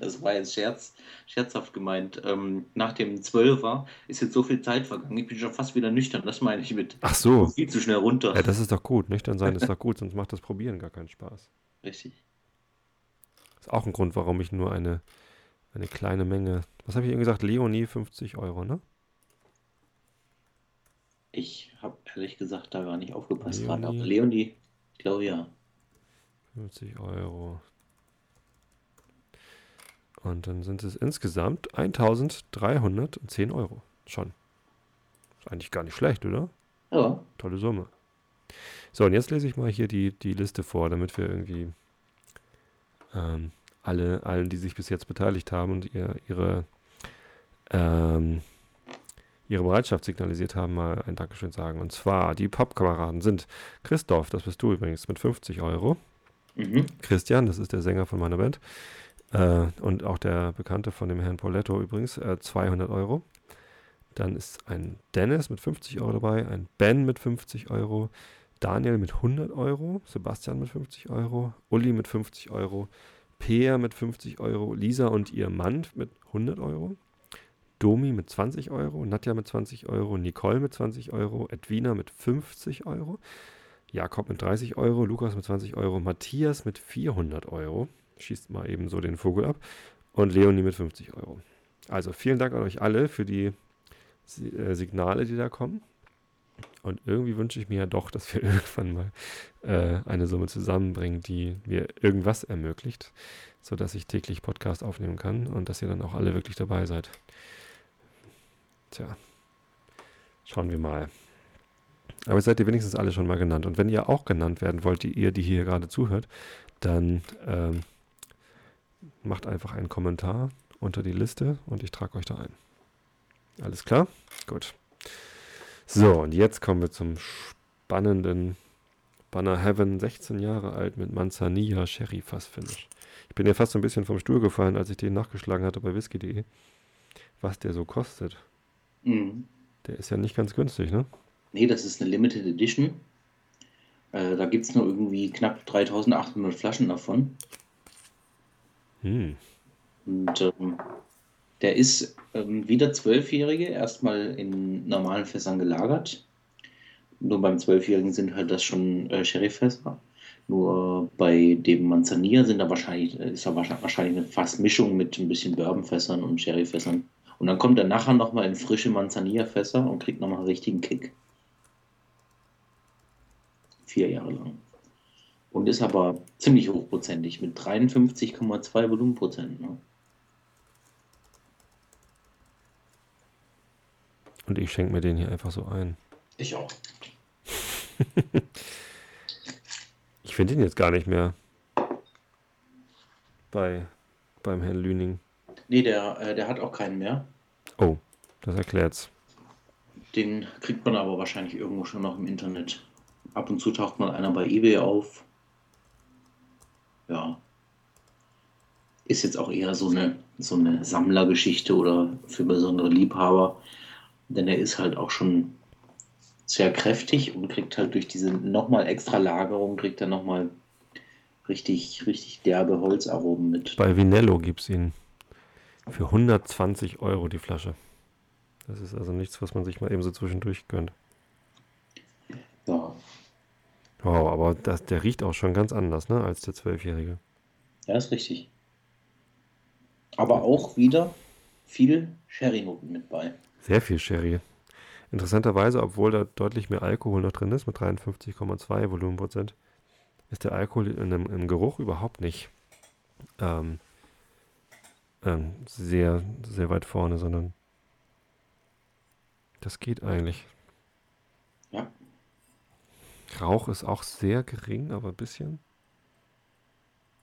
das war jetzt Scherz, scherzhaft gemeint. Ähm, nach dem Zwölfer ist jetzt so viel Zeit vergangen. Ich bin schon fast wieder nüchtern. Das meine ich mit. Ach so. Viel zu schnell runter. Ja, das ist doch gut. Nüchtern sein ist doch gut, sonst macht das Probieren gar keinen Spaß. Richtig. Ist auch ein Grund, warum ich nur eine, eine kleine Menge. Was habe ich eben gesagt? Leonie 50 Euro, ne? Ich habe ehrlich gesagt da gar nicht aufgepasst Leonie. gerade. Aber Leonie, ich glaube ja. 50 Euro. Und dann sind es insgesamt 1310 Euro. Schon. Ist eigentlich gar nicht schlecht, oder? Ja, Tolle Summe. So, und jetzt lese ich mal hier die, die Liste vor, damit wir irgendwie ähm, alle, allen, die sich bis jetzt beteiligt haben und ihr, ihre, ähm, ihre Bereitschaft signalisiert haben, mal ein Dankeschön sagen. Und zwar, die Pappkameraden sind Christoph, das bist du übrigens, mit 50 Euro. mhm. Christian, das ist der Sänger von meiner Band. Äh, und auch der Bekannte von dem Herrn Pauletto übrigens, äh, 200 Euro. Dann ist ein Dennis mit 50 Euro dabei, ein Ben mit 50 Euro, Daniel mit 100 Euro, Sebastian mit 50 Euro, Uli mit 50 Euro, Peer mit 50 Euro, Lisa und ihr Mann mit 100 Euro, Domi mit 20 Euro, Nadja mit 20 Euro, Nicole mit 20 Euro, Edwina mit 50 Euro, Jakob mit 30 Euro, Lukas mit 20 Euro, Matthias mit 400 Euro. Schießt mal eben so den Vogel ab. Und Leonie mit 50 Euro. Also vielen Dank an euch alle für die äh, Signale, die da kommen. Und irgendwie wünsche ich mir ja doch, dass wir irgendwann mal äh, eine Summe zusammenbringen, die mir irgendwas ermöglicht, sodass ich täglich Podcast aufnehmen kann und dass ihr dann auch alle wirklich dabei seid. Tja, schauen wir mal. Aber seid ihr wenigstens alle schon mal genannt. Und wenn ihr auch genannt werden wollt, die ihr, die hier gerade zuhört, dann ähm, macht einfach einen Kommentar unter die Liste und ich trage euch da ein. Alles klar? Gut. So, und jetzt kommen wir zum spannenden Banner Heaven, 16 Jahre alt mit Manzanilla Sherry Fass Finish. Ich bin ja fast so ein bisschen vom Stuhl gefallen, als ich den nachgeschlagen hatte bei whisky.de, was der so kostet. Mhm. Der ist ja nicht ganz günstig, ne? Nee, das ist eine Limited Edition. Äh, da gibt es nur irgendwie knapp 3800 Flaschen davon. Hm. Und ähm, der ist ähm, wieder Zwölfjährige, erstmal in normalen Fässern gelagert. Nur beim Zwölfjährigen sind halt das schon äh, Sherryfässer. Nur bei dem Manzanilla sind da wahrscheinlich, äh, ist da wahrscheinlich eine Fassmischung mit ein bisschen Bourbonfässern und Sherryfässern. Und dann kommt er nachher nochmal in frische Manzanilla-Fässer und kriegt nochmal einen richtigen Kick. Vier Jahre lang. Und ist aber ziemlich hochprozentig mit 53,2 Volumenprozent. Ne? Und ich schenke mir den hier einfach so ein. Ich auch. ich finde ihn jetzt gar nicht mehr. Bei, beim Herrn Lüning. Nee, der, äh, der hat auch keinen mehr. Oh, das erklärt's. Den kriegt man aber wahrscheinlich irgendwo schon noch im Internet. Ab und zu taucht mal einer bei eBay auf. Ja. Ist jetzt auch eher so eine, so eine Sammlergeschichte oder für besondere Liebhaber. Denn er ist halt auch schon sehr kräftig und kriegt halt durch diese nochmal extra Lagerung, kriegt er nochmal richtig, richtig derbe Holzaromen mit. Bei Vinello gibt es ihn für 120 Euro die Flasche. Das ist also nichts, was man sich mal eben so zwischendurch gönnt. Ja. Wow, aber das, der riecht auch schon ganz anders, ne, als der Zwölfjährige. Ja, ist richtig. Aber auch wieder viel Sherry-Noten mit bei. Sehr viel Sherry. Interessanterweise, obwohl da deutlich mehr Alkohol noch drin ist, mit 53,2 Volumenprozent, ist der Alkohol in dem, im Geruch überhaupt nicht ähm, ähm, sehr, sehr weit vorne, sondern das geht eigentlich. Ja. Rauch ist auch sehr gering, aber ein bisschen.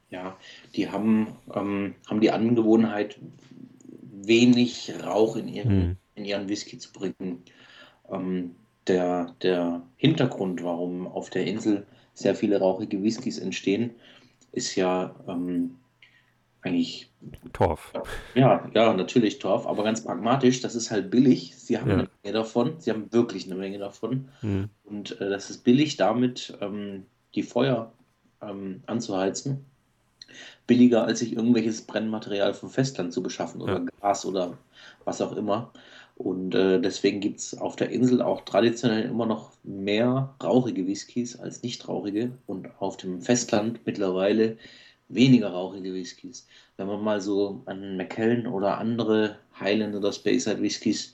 Ja, die haben, ähm, haben die Angewohnheit, wenig Rauch in ihren, hm. in ihren Whisky zu bringen. Ähm, der, der Hintergrund, warum auf der Insel sehr viele rauchige Whiskys entstehen, ist ja ähm, eigentlich. Torf. Ja, ja, natürlich Torf, aber ganz pragmatisch, das ist halt billig. Sie haben ja. eine Menge davon, sie haben wirklich eine Menge davon. Mhm. Und äh, das ist billig, damit ähm, die Feuer ähm, anzuheizen billiger, als sich irgendwelches Brennmaterial vom Festland zu beschaffen oder ja. Gas oder was auch immer. Und äh, deswegen gibt es auf der Insel auch traditionell immer noch mehr rauchige Whiskys als nicht rauchige und auf dem Festland mittlerweile weniger rauchige Whiskys. Wenn man mal so an McKellen oder andere Highland oder Speyside Whiskys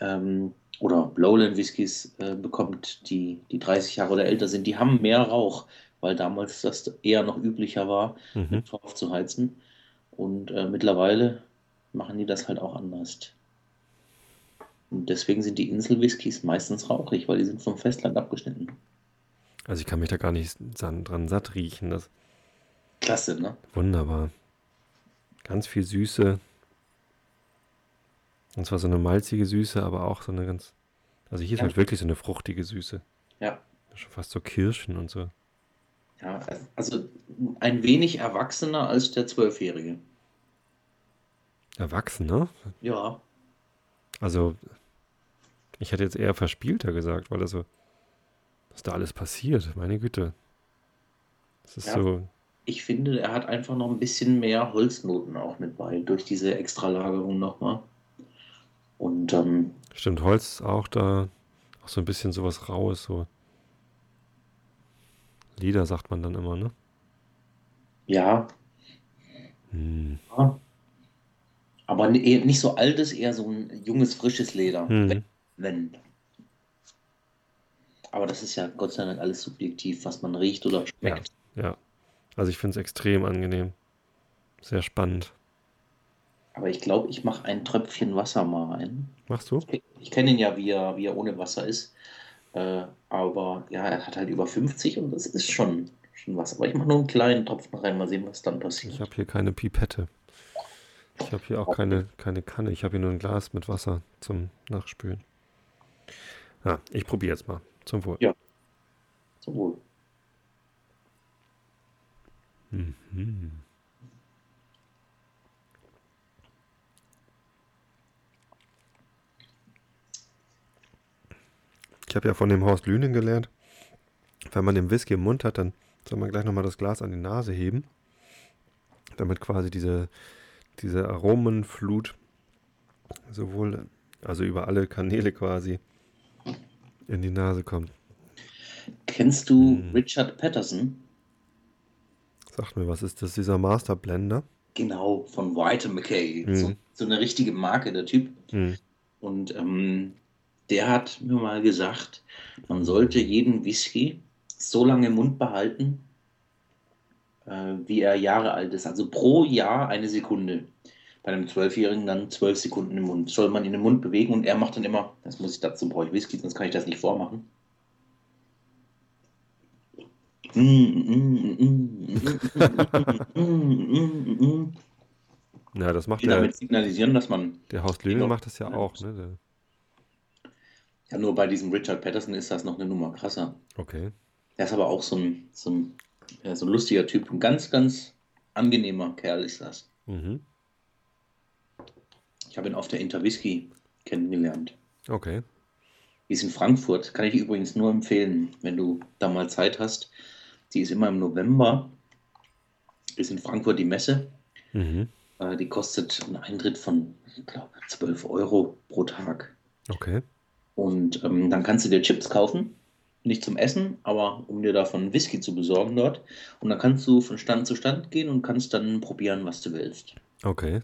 ähm, oder Lowland Whiskys äh, bekommt, die, die 30 Jahre oder älter sind, die haben mehr Rauch weil damals das eher noch üblicher war, mhm. mit Torf zu heizen. Und äh, mittlerweile machen die das halt auch anders. Und deswegen sind die Insel-Whiskys meistens rauchig, weil die sind vom Festland abgeschnitten. Also ich kann mich da gar nicht dran satt riechen. Das Klasse, ne? Wunderbar. Ganz viel Süße. Und zwar so eine malzige Süße, aber auch so eine ganz. Also hier ja. ist halt wirklich so eine fruchtige Süße. Ja. Schon fast so Kirschen und so. Ja, also ein wenig erwachsener als der Zwölfjährige. Erwachsener? Ja. Also, ich hätte jetzt eher verspielter gesagt, weil also, was da alles passiert, meine Güte. Das ist ja, so. Ich finde, er hat einfach noch ein bisschen mehr Holznoten auch mit bei, durch diese Extralagerung nochmal. Und ähm, Stimmt, Holz auch da, auch so ein bisschen sowas Raues, so Lieder sagt man dann immer, ne? Ja, Hm. ja. aber nicht so altes, eher so ein junges, frisches Leder. Hm. Wenn. Aber das ist ja Gott sei Dank alles subjektiv, was man riecht oder Ja, schmeckt. ja. Also ich finde es extrem angenehm. Sehr spannend. Aber ich glaube, ich mache ein Tröpfchen Wasser mal rein. Machst du? Ich, ich kenne ihn ja, wie er, wie er ohne Wasser ist. Äh, aber ja, er hat halt über 50 und das ist schon, schon was. Aber ich mache nur einen kleinen Tropfen rein, mal sehen, was dann Ich passiert. habe hier keine Pipette. Ich habe hier auch keine, keine Kanne. Ich habe hier nur ein Glas mit Wasser zum Nachspülen. Ja, ich probiere jetzt mal. Zum Wohl. Ja. Zum Wohl. Mhm. Ich habe ja von dem Horst Lünen gelernt, wenn man den Whisky im Mund hat, dann soll man gleich nochmal das Glas an die Nase heben, damit quasi diese, diese Aromenflut sowohl, also über alle Kanäle quasi in die Nase kommt. Kennst du Hm. Richard Patterson? Sag mir, was ist das, dieser Master Blender? Genau, von White McKay. Mhm. So, so eine richtige Marke, der Typ. Hm. Und ähm, der hat mir mal gesagt, man sollte jeden Whisky so lange im Mund behalten, äh, wie er Jahre alt ist. Also pro Jahr eine Sekunde. Bei einem Zwölfjährigen dann zwölf Sekunden im Mund. Soll man in den Mund bewegen und er macht dann immer, das muss ich dazu brauche ich Whisky, sonst kann ich das nicht vormachen. Ja, das macht der, damit signalisieren, dass man der Horst Genau. macht das ja auch, ne? Der, Ja, nur bei diesem Richard Patterson ist das noch eine Nummer krasser. okay. Der ist aber auch so ein, so ein, so ein lustiger Typ. Ein ganz, ganz angenehmer Kerl ist das. Mhm. Ich habe ihn auf der Interwhisky kennengelernt. Okay. Die ist in Frankfurt. Kann ich dir übrigens nur empfehlen, wenn du da mal Zeit hast. Die ist immer im November. Ist in Frankfurt die Messe. Mhm. Äh, Die kostet einen Eintritt von, ich glaube, 12 Euro pro Tag. Okay. Und ähm, dann kannst du dir Chips kaufen. Nicht zum Essen, aber um dir davon Whisky zu besorgen dort. Und dann kannst du von Stand zu Stand gehen und kannst dann probieren, was du willst. Okay.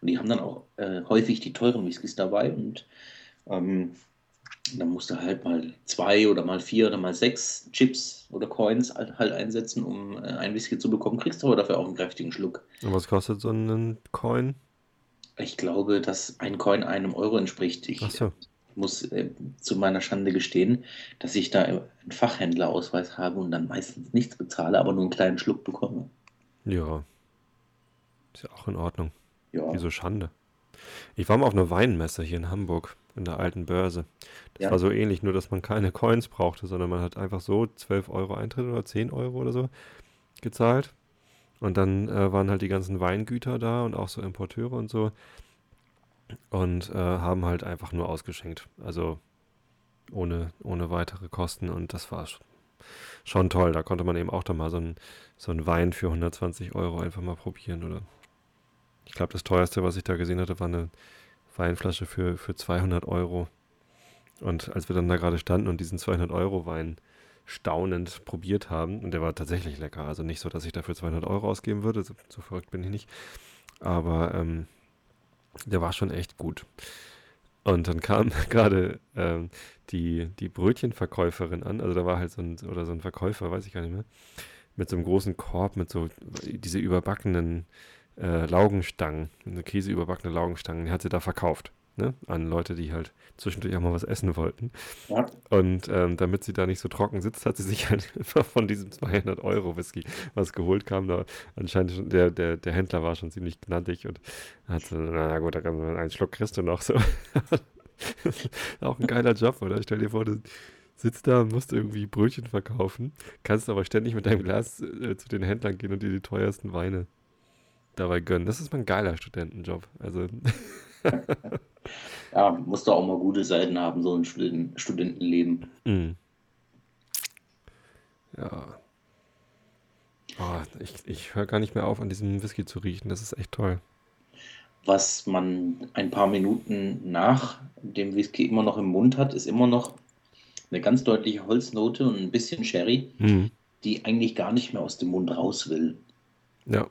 Und die haben dann auch äh, häufig die teuren Whiskys dabei. Und ähm, dann musst du halt mal zwei oder mal vier oder mal sechs Chips oder Coins halt, halt einsetzen, um äh, einen Whisky zu bekommen. Kriegst aber dafür auch einen kräftigen Schluck. Und was kostet so ein Coin? Ich glaube, dass ein Coin einem Euro entspricht. Ich Ach so. muss äh, zu meiner Schande gestehen, dass ich da einen Fachhändlerausweis habe und dann meistens nichts bezahle, aber nur einen kleinen Schluck bekomme. Ja. Ist ja auch in Ordnung. Ja, Wieso Schande? Ich war mal auf einer Weinmesse hier in Hamburg, in der alten Börse. Das Ja. war so ähnlich, nur dass man keine Coins brauchte, sondern man hat einfach so 12 Euro Eintritt oder 10 Euro oder so gezahlt. Und dann äh, waren halt die ganzen Weingüter da und auch so Importeure und so. Und äh, haben halt einfach nur ausgeschenkt. Also ohne, ohne weitere Kosten. Und das war sch- schon toll. Da konnte man eben auch dann mal so einen so Wein für 120 Euro einfach mal probieren. Oder ich glaube, das teuerste, was ich da gesehen hatte, war eine Weinflasche für, für 200 Euro. Und als wir dann da gerade standen und diesen 200 Euro Wein staunend probiert haben, und der war tatsächlich lecker, also nicht so, dass ich dafür 200 Euro ausgeben würde, so, so verrückt bin ich nicht, aber ähm, der war schon echt gut. Und dann kam gerade ähm, die, die Brötchenverkäuferin an, also da war halt so ein, oder so ein Verkäufer, weiß ich gar nicht mehr, mit so einem großen Korb, mit so diese überbackenen äh, Laugenstangen, eine Käse überbackene Laugenstangen, die hat sie da verkauft, ne? An Leute, die halt zwischendurch auch mal was essen wollten. ja. Und ähm, damit sie da nicht so trocken sitzt, hat sie sich halt einfach von diesem 200 Euro Whisky was geholt, kam da anscheinend schon, der, der, der Händler war schon ziemlich gnädig und hat so, na gut, da kann man einen Schluck kriegst du noch so. Auch ein geiler Job, oder? Stell dir vor, du sitzt da und musst irgendwie Brötchen verkaufen, kannst aber ständig mit deinem Glas äh, zu den Händlern gehen und dir die teuersten Weine dabei gönnen. Das ist mal ein geiler Studentenjob. Also, ja, musst du auch mal gute Seiten haben, so ein Studenten Studentenleben. mm. ja. Oh, ich ich höre gar nicht mehr auf, an diesem Whisky zu riechen. Das ist echt toll. Was man ein paar Minuten nach dem Whisky immer noch im Mund hat, ist immer noch eine ganz deutliche Holznote und ein bisschen Sherry. Mhm. die eigentlich gar nicht mehr aus dem Mund raus will. Ja.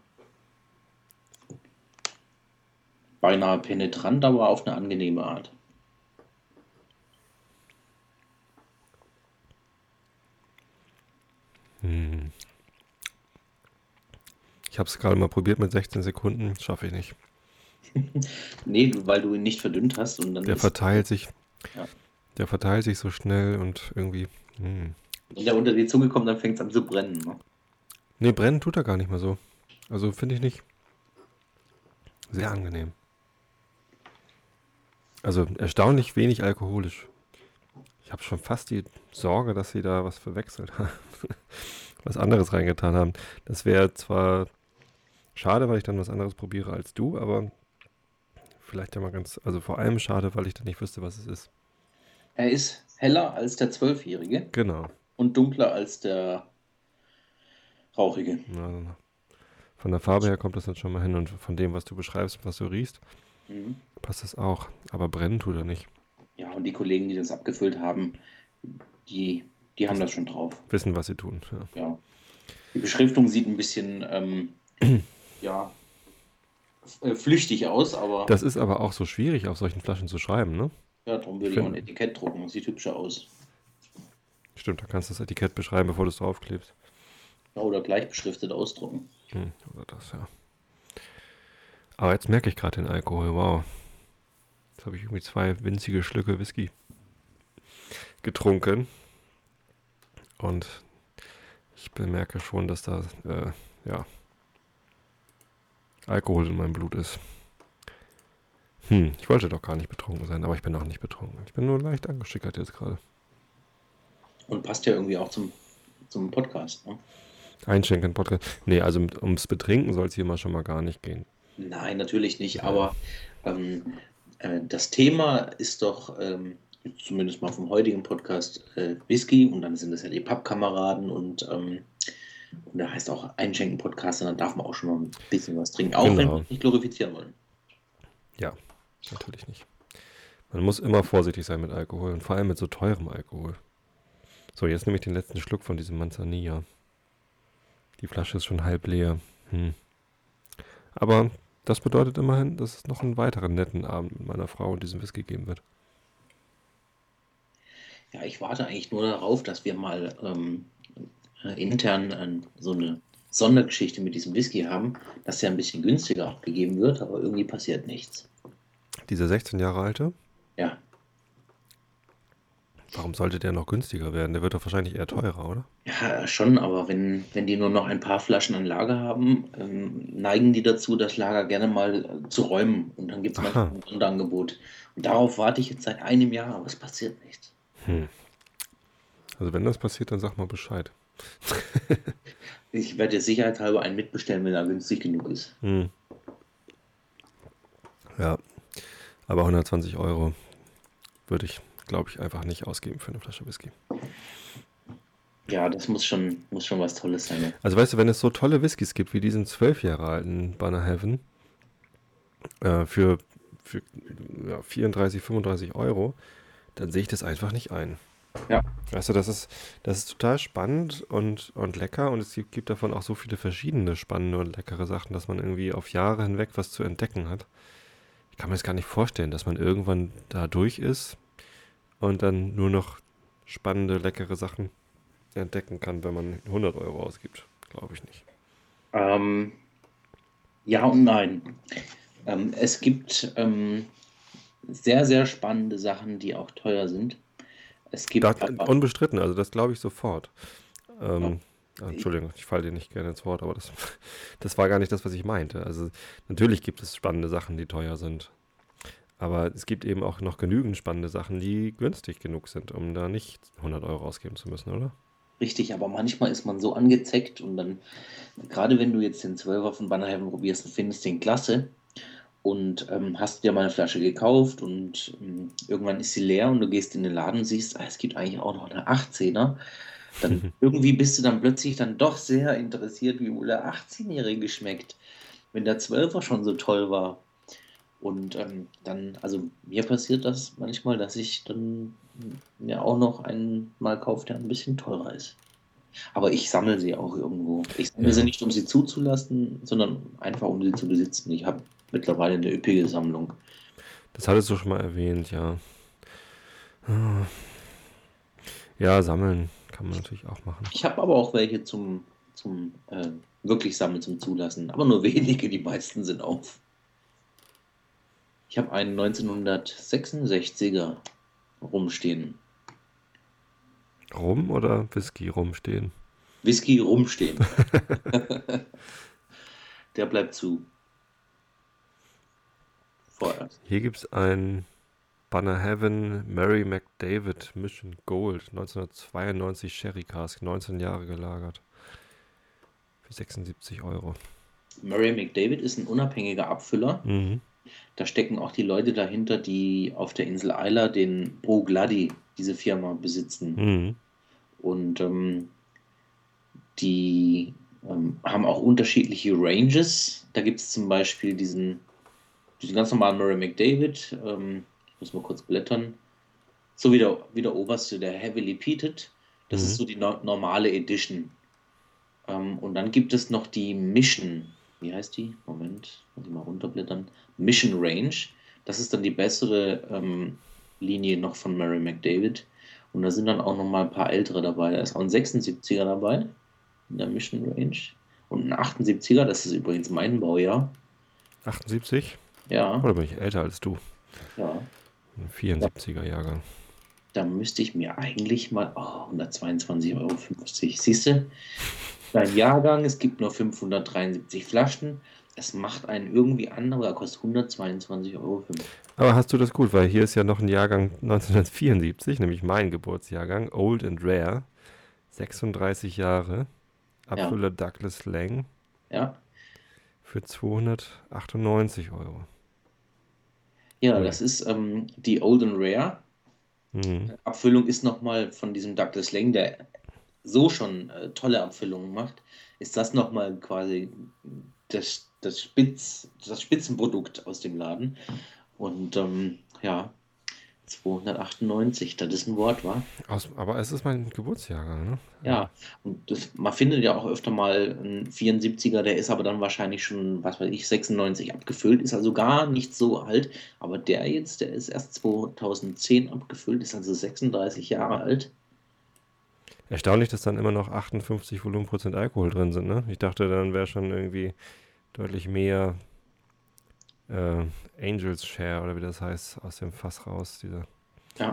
Beinahe penetrant, aber auf eine angenehme Art. Hm. Ich habe es gerade mal probiert mit 16 Sekunden, schaffe ich nicht. Nee, weil du ihn nicht verdünnt hast und dann Der verteilt sich, Ja. der verteilt sich so schnell und irgendwie. Hm. wenn der unter die Zunge kommt, dann fängt es an zu brennen. Ne? Nee, brennen tut er gar nicht mehr so. Also finde ich nicht. Sehr angenehm. Also erstaunlich wenig alkoholisch. Ich habe schon fast die Sorge, dass sie da was verwechselt haben. was anderes reingetan haben. Das wäre zwar schade, weil ich dann was anderes probiere als du, aber vielleicht ja mal ganz, also vor allem schade, weil ich dann nicht wüsste, was es ist. Er ist heller als der Zwölfjährige Genau. und dunkler als der Rauchige. Also von der Farbe her kommt das dann schon mal hin und von dem, was du beschreibst und was du riechst, Mhm. Passt das auch. Aber brennen tut er nicht. Ja, und die Kollegen, die das abgefüllt haben, die, die haben das schon drauf. Wissen, was sie tun. Ja. Ja. Die Beschriftung sieht ein bisschen, ähm, ja, äh, flüchtig aus, aber Das ist aber auch so schwierig, auf solchen Flaschen zu schreiben, ne? ja, darum würde ich auch ein Etikett drucken. Das sieht hübscher aus. Stimmt, da kannst du das Etikett beschreiben, bevor du es draufklebst. Ja, oder gleich beschriftet ausdrucken. Hm, oder das, ja. Aber jetzt merke ich gerade den Alkohol, wow. Jetzt habe ich irgendwie zwei winzige Schlücke Whisky getrunken. Und ich bemerke schon, dass da, äh, ja, Alkohol in meinem Blut ist. Hm, ich wollte doch gar nicht betrunken sein, aber ich bin auch nicht betrunken. Ich bin nur leicht angeschickert jetzt gerade. Und passt ja irgendwie auch zum, zum Podcast. Ne? Einschenken, Podcast. Nee, also ums Betrinken soll es hier mal schon mal gar nicht gehen. Nein, natürlich nicht, aber ähm, äh, das Thema ist doch, ähm, zumindest mal vom heutigen Podcast, äh, Whisky und dann sind es ja die Pappkameraden und, ähm, und der heißt auch Einschenken-Podcast und dann darf man auch schon mal ein bisschen was trinken, auch wenn Genau. wir nicht glorifizieren wollen. Ja, natürlich nicht. Man muss immer vorsichtig sein mit Alkohol und vor allem mit so teurem Alkohol. So, jetzt nehme ich den letzten Schluck von diesem Manzanilla. Die Flasche ist schon halb leer. Hm. Aber das bedeutet immerhin, dass es noch einen weiteren netten Abend mit meiner Frau und diesem Whisky geben wird. Ja, ich warte eigentlich nur darauf, dass wir mal ähm, äh, intern äh, so eine Sondergeschichte mit diesem Whisky haben, dass der ein bisschen günstiger abgegeben wird, aber irgendwie passiert nichts. Dieser 16 Jahre alte, Ja, warum sollte der noch günstiger werden? Der wird doch wahrscheinlich eher teurer, oder? Ja, schon, aber wenn, wenn die nur noch ein paar Flaschen an Lager haben, ähm, neigen die dazu, das Lager gerne mal äh, zu räumen. Und dann gibt es manchmal Aha. ein Sonderangebot. Und darauf warte ich jetzt seit einem Jahr, aber es passiert nichts. Hm. Also wenn das passiert, dann sag mal Bescheid. Ich werde jetzt sicherheitshalber einen mitbestellen, wenn er günstig genug ist. Hm. Ja, aber 120 Euro würde ich, glaube ich, einfach nicht ausgeben für eine Flasche Whisky. Ja, das muss schon, muss schon was Tolles sein. ne? Also weißt du, wenn es so tolle Whiskys gibt wie diesen 12 Jahre alten Banner Heaven äh, für, für ja, 34, 35 Euro, dann sehe ich das einfach nicht ein. Ja. Weißt du, das ist, das ist total spannend und, und lecker und es gibt, gibt davon auch so viele verschiedene spannende und leckere Sachen, dass man irgendwie auf Jahre hinweg was zu entdecken hat. Ich kann mir das gar nicht vorstellen, dass man irgendwann da durch ist und dann nur noch spannende, leckere Sachen entdecken kann, wenn man 100 Euro ausgibt. Glaube ich nicht. Ähm, ja und nein. Ähm, es gibt ähm, sehr, sehr spannende Sachen, die auch teuer sind. Es gibt Da, aber- unbestritten, also das glaube ich sofort. Ähm, ah, Entschuldigung, ich falle dir nicht gerne ins Wort, aber das, das war gar nicht das, was ich meinte. Also natürlich gibt es spannende Sachen, die teuer sind. Aber es gibt eben auch noch genügend spannende Sachen, die günstig genug sind, um da nicht 100 Euro ausgeben zu müssen, oder? Richtig, aber manchmal ist man so angezeckt und dann, gerade wenn du jetzt den 12er von Bannerheaven probierst und findest den klasse und ähm, hast dir mal eine Flasche gekauft und ähm, irgendwann ist sie leer und du gehst in den Laden und siehst, ah, es gibt eigentlich auch noch eine 18er, dann irgendwie bist du dann plötzlich dann doch sehr interessiert, wie wohl der 18-Jährige schmeckt, wenn der 12er schon so toll war. Und ähm, dann, also mir passiert das manchmal, dass ich dann mir auch noch einen mal kaufe, der ein bisschen teurer ist. Aber ich sammle sie auch irgendwo. Ich sammle Ja. sie nicht, um sie zuzulassen, sondern einfach, um sie zu besitzen. Ich habe mittlerweile eine üppige Sammlung. Das hattest du schon mal erwähnt, ja. Ja, sammeln kann man natürlich auch machen. Ich habe aber auch welche zum, zum äh, wirklich sammeln, zum Zulassen. Aber nur wenige, die meisten sind auf. Ich habe einen 1966er rumstehen. Rum oder Whisky rumstehen? Whisky rumstehen. Der bleibt zu. Vorerst. Hier gibt es ein Banner Heaven Mary McDavid Mission Gold 1992 Sherry Cask, 19 Jahre gelagert. Für 76 Euro. Murray McDavid ist ein unabhängiger Abfüller. Mhm. Da stecken auch die Leute dahinter, die auf der Insel Isla den Bro Glady, diese Firma, besitzen. Mhm. Und ähm, die ähm, haben auch unterschiedliche Ranges. Da gibt es zum Beispiel diesen, diesen ganz normalen Murray McDavid. Ähm, ich muss mal kurz blättern. So wie der, wie der oberste, der Heavily Peated. Das Mhm. ist so die no normale Edition. Ähm, und dann gibt es noch die Mission. Wie heißt die? Moment, muss ich mal runterblättern. Mission Range. Das ist dann die bessere ähm, Linie noch von Murray McDavid. Und da sind dann auch noch mal ein paar ältere dabei. Da ist auch ein 76er dabei in der Mission Range. Und ein 78er, das ist übrigens mein Baujahr. 78? Ja, Oder bin ich älter als du? ja. Ein 74er Jahrgang. Da müsste ich mir eigentlich mal. Oh, 122,50 Euro. Siehst du? Dein Jahrgang, es gibt nur 573 Flaschen. Es macht einen irgendwie an, aber er kostet 122,50 Euro. Aber hast du das gut, weil hier ist ja noch ein Jahrgang 1974, nämlich mein Geburtsjahrgang, Old and Rare, 36 Jahre, Abfüller Douglas Lang Ja, für 298 Euro. ja Cool. das ist ähm, die Old and Rare. Mhm. Abfüllung ist nochmal von diesem Douglas Lang, der so schon äh, tolle Abfüllungen macht, ist das nochmal quasi das, das, Spitz, das Spitzenprodukt aus dem Laden. Und ähm, ja, 298, das ist ein Wort, war. Aber es ist mein Geburtsjahrgang, ne? Ja, und das, man findet ja auch öfter mal einen 74er, der ist aber dann wahrscheinlich schon, was weiß ich, 96 abgefüllt, ist also gar nicht so alt. Aber der jetzt, der ist erst 2010 abgefüllt, ist also 36 Jahre alt. Erstaunlich, dass dann immer noch 58 Volumenprozent Alkohol drin sind, ne? Ich dachte, dann wäre schon irgendwie deutlich mehr äh, Angels Share oder wie das heißt, aus dem Fass raus. Diese. Ja.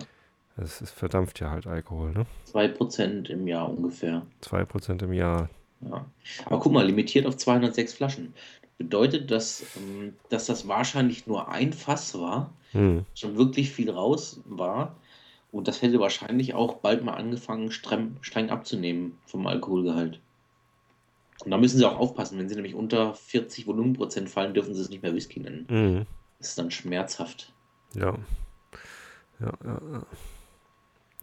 Es ist verdampft ja halt Alkohol, ne? 2% im Jahr ungefähr. 2% im Jahr. Ja. Aber guck mal, limitiert auf 206 Flaschen. Bedeutet, dass, ähm, dass das wahrscheinlich nur ein Fass war, Hm. schon wirklich viel raus war. Und das hätte wahrscheinlich auch bald mal angefangen, streng, streng abzunehmen vom Alkoholgehalt. Und da müssen sie auch aufpassen, wenn sie nämlich unter 40 Volumenprozent fallen, dürfen sie es nicht mehr Whisky nennen. Mhm. Das ist dann schmerzhaft. Ja. Ja, ja, ja.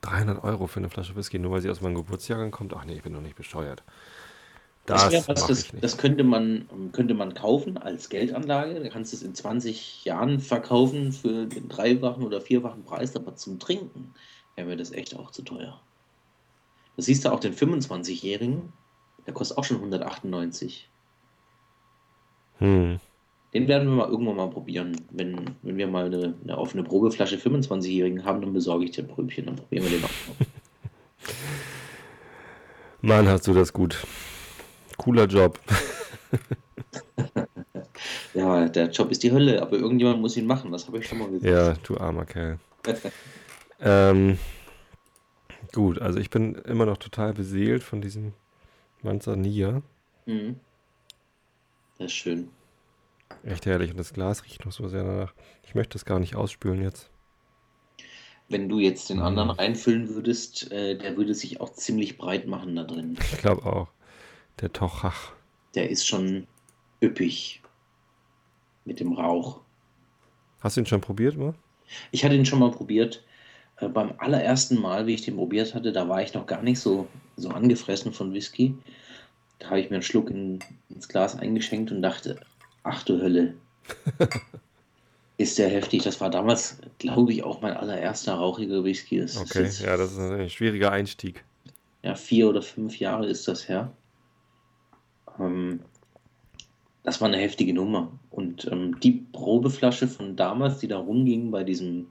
300 Euro für eine Flasche Whisky, nur weil sie aus meinem Geburtsjahrgang kommt? Ach nee, ich bin doch nicht bescheuert. Das, Das, was, das, das könnte man, könnte man kaufen als Geldanlage. Da kannst du es in 20 Jahren verkaufen für den dreifachen oder vierfachen Preis, aber zum Trinken wäre mir das echt auch zu teuer. Das siehst du auch den 25-Jährigen, der kostet auch schon 198. Hm. Den werden wir mal irgendwann mal probieren. Wenn, wenn wir mal eine, eine offene Probeflasche 25-Jährigen haben, dann besorge ich dir ein Pröbchen, dann probieren wir den auch. mal. Mann, hast du das gut. Cooler Job. Ja, der Job ist die Hölle, aber irgendjemand muss ihn machen, das habe ich schon mal gesagt. Ja, du armer Kerl. ähm, gut, also ich bin immer noch total beseelt von diesem Manzanilla. Mhm. Das ist schön. Echt herrlich. Und das Glas riecht noch so sehr danach. Ich möchte es gar nicht ausspülen jetzt. Wenn du jetzt den anderen Mhm. reinfüllen würdest, äh, der würde sich auch ziemlich breit machen da drin. Ich glaube auch. Der Tochach. Der ist schon üppig mit dem Rauch. Hast du ihn schon probiert, mal? Ich hatte ihn schon mal probiert. Äh, beim allerersten Mal, wie ich den probiert hatte, da war ich noch gar nicht so, so angefressen von Whisky. Da habe ich mir einen Schluck in, ins Glas eingeschenkt und dachte, ach du Hölle. Ist der heftig. Das war damals, glaube ich, auch mein allererster rauchiger Whisky. Das Okay, ja, das ist ein schwieriger Einstieg. ja, vier oder fünf Jahre ist das her. Ähm, das war eine heftige Nummer. Und ähm, die Probeflasche von damals, die da rumging bei diesem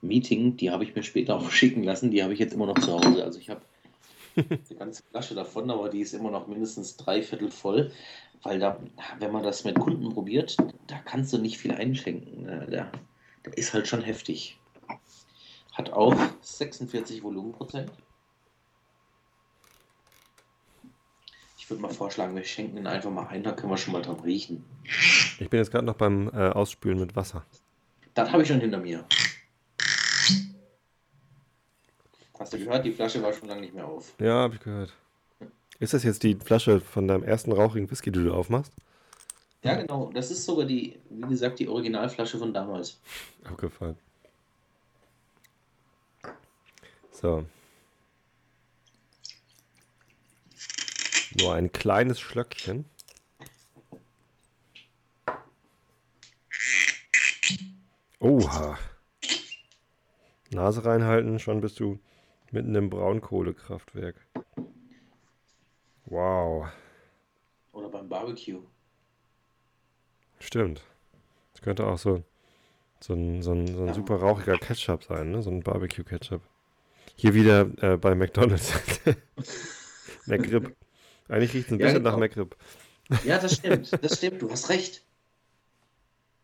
Meeting, die habe ich mir später auch schicken lassen. Die habe ich jetzt immer noch zu Hause. Also ich habe eine ganze Flasche davon, aber die ist immer noch mindestens drei Viertel voll. Weil da, wenn man das mit Kunden probiert, da kannst du nicht viel einschenken. Ne? Der, der ist halt schon heftig. Hat auch 46 Volumenprozent. Ich würde mal vorschlagen, wir schenken ihn einfach mal ein, da können wir schon mal dran riechen. Ich bin jetzt gerade noch beim äh, Ausspülen mit Wasser. Das habe ich schon hinter mir. Hast du gehört, die Flasche war schon lange nicht mehr auf. Ja, habe ich gehört. Ist das jetzt die Flasche von deinem ersten rauchigen Whisky, die du aufmachst? Ja, genau. Das ist sogar die, wie gesagt, die Originalflasche von damals. Abgefallen. So. Nur ein kleines Schlöckchen. Oha. Nase reinhalten, schon bist du mitten im Braunkohlekraftwerk. Wow. Oder beim Barbecue. Stimmt. Das könnte auch so, so ein, so ein, so ein Ja. super rauchiger Ketchup sein, ne? So ein Barbecue-Ketchup. Hier wieder äh, bei McDonalds. McRib. Eigentlich riecht es ein Ja, bisschen genau. nach McRib. Ja, das stimmt. Das stimmt. Du hast recht.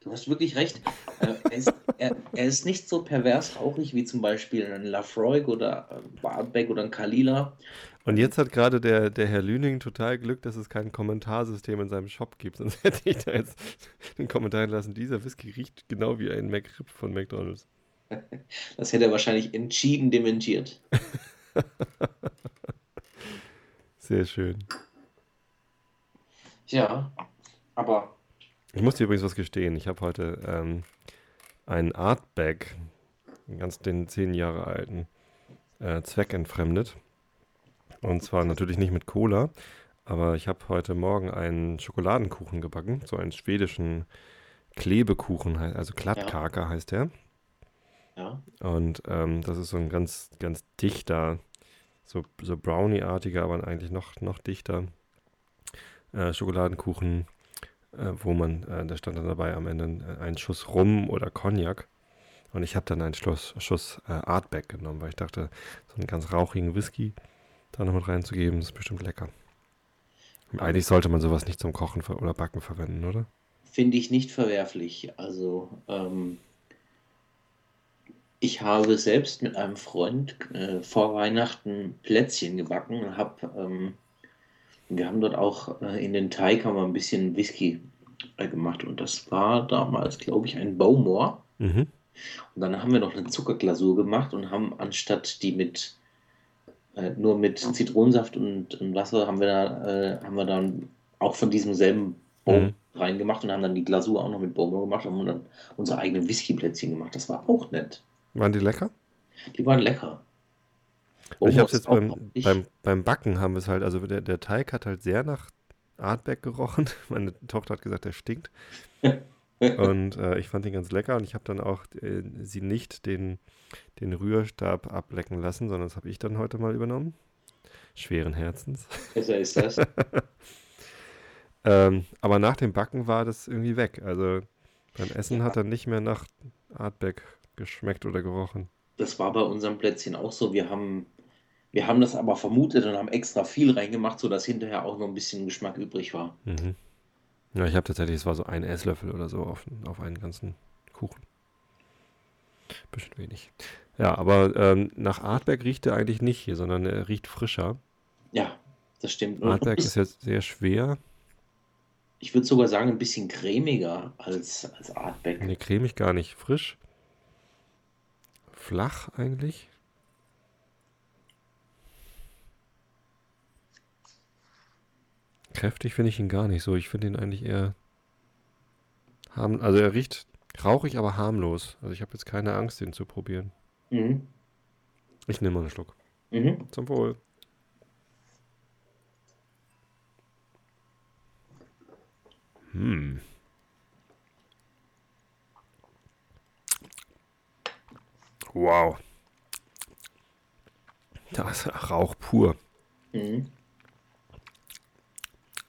Du hast wirklich recht. Äh, er, ist, er, er ist nicht so pervers rauchig wie zum Beispiel ein Lafroig oder ein Barbeck oder ein Kalila. Und jetzt hat gerade der, der Herr Lüning total Glück, dass es kein Kommentarsystem in seinem Shop gibt. Sonst hätte ich da jetzt den Kommentar lassen, dieser Whisky riecht genau wie ein McRib von McDonalds. Das hätte er wahrscheinlich entschieden dementiert. Sehr schön. Ja, aber Ich muss dir übrigens was gestehen. Ich habe heute ähm, einen Artbag, ganz den zehn Jahre alten, äh, zweckentfremdet. Und zwar natürlich nicht mit Cola, aber ich habe heute Morgen einen Schokoladenkuchen gebacken, so einen schwedischen Klebekuchen, also Klattkake heißt der. ja, Und ähm, das ist so ein ganz, ganz dichter, so, so Brownie-artiger, aber eigentlich noch, noch dichter äh, Schokoladenkuchen, äh, wo man, äh, da stand dann dabei am Ende äh, ein Schuss Rum oder Cognac. Und ich habe dann einen Schluss, Schuss äh, Artback genommen, weil ich dachte, so einen ganz rauchigen Whisky da noch mit reinzugeben, ist bestimmt lecker. Und eigentlich sollte man sowas nicht zum Kochen oder Backen verwenden, oder? finde ich nicht verwerflich. Also, ähm, ich habe selbst mit einem Freund äh, vor Weihnachten Plätzchen gebacken und habe, ähm, wir haben dort auch äh, in den Teig haben wir ein bisschen Whisky äh, gemacht und das war damals, glaube ich, ein Bowmore. Mhm. Und dann haben wir noch eine Zuckerglasur gemacht und haben anstatt die mit äh, nur mit Zitronensaft und, und Wasser haben wir da äh, haben wir dann auch von diesem selben Bowl Mhm. reingemacht und haben dann die Glasur auch noch mit Bowmore gemacht und haben dann unsere eigenen Whiskyplätzchen gemacht. Das war auch nett. Waren die lecker? Die waren lecker. ich Bowmore habe es jetzt beim, beim, beim Backen haben wir es halt, also der, der Teig hat halt sehr nach Artback gerochen. Meine Tochter hat gesagt, der stinkt. Und äh, ich fand ihn ganz lecker und ich habe dann auch äh, sie nicht den, den Rührstab ablecken lassen, sondern das habe ich dann heute mal übernommen. Schweren Herzens. Besser ist das. Ähm, aber nach dem Backen war das irgendwie weg. Also beim Essen hat er nicht mehr nach Artback geschmeckt oder gerochen. Das war bei unserem Plätzchen auch so. Wir haben, wir haben das aber vermutet und haben extra viel reingemacht, sodass hinterher auch noch ein bisschen Geschmack übrig war. Mhm. Ja, ich habe tatsächlich, es war so ein Esslöffel oder so auf, auf einen ganzen Kuchen. Bisschen wenig. Ja, aber ähm, nach Artberg riecht er eigentlich nicht hier, sondern er riecht frischer. Ja, das stimmt. Artberg ist jetzt sehr schwer. Ich würde sogar sagen, ein bisschen cremiger als, als Artback. Nee, cremig gar nicht. Frisch. Flach eigentlich. Kräftig finde ich ihn gar nicht so. Ich finde ihn eigentlich eher harm Also er riecht rauchig, aber harmlos. Also ich habe jetzt keine Angst, den zu probieren. Mhm. Ich nehme mal einen Schluck. Mhm. Zum Wohl. Hm. Wow. Das ist Rauch pur. Mhm.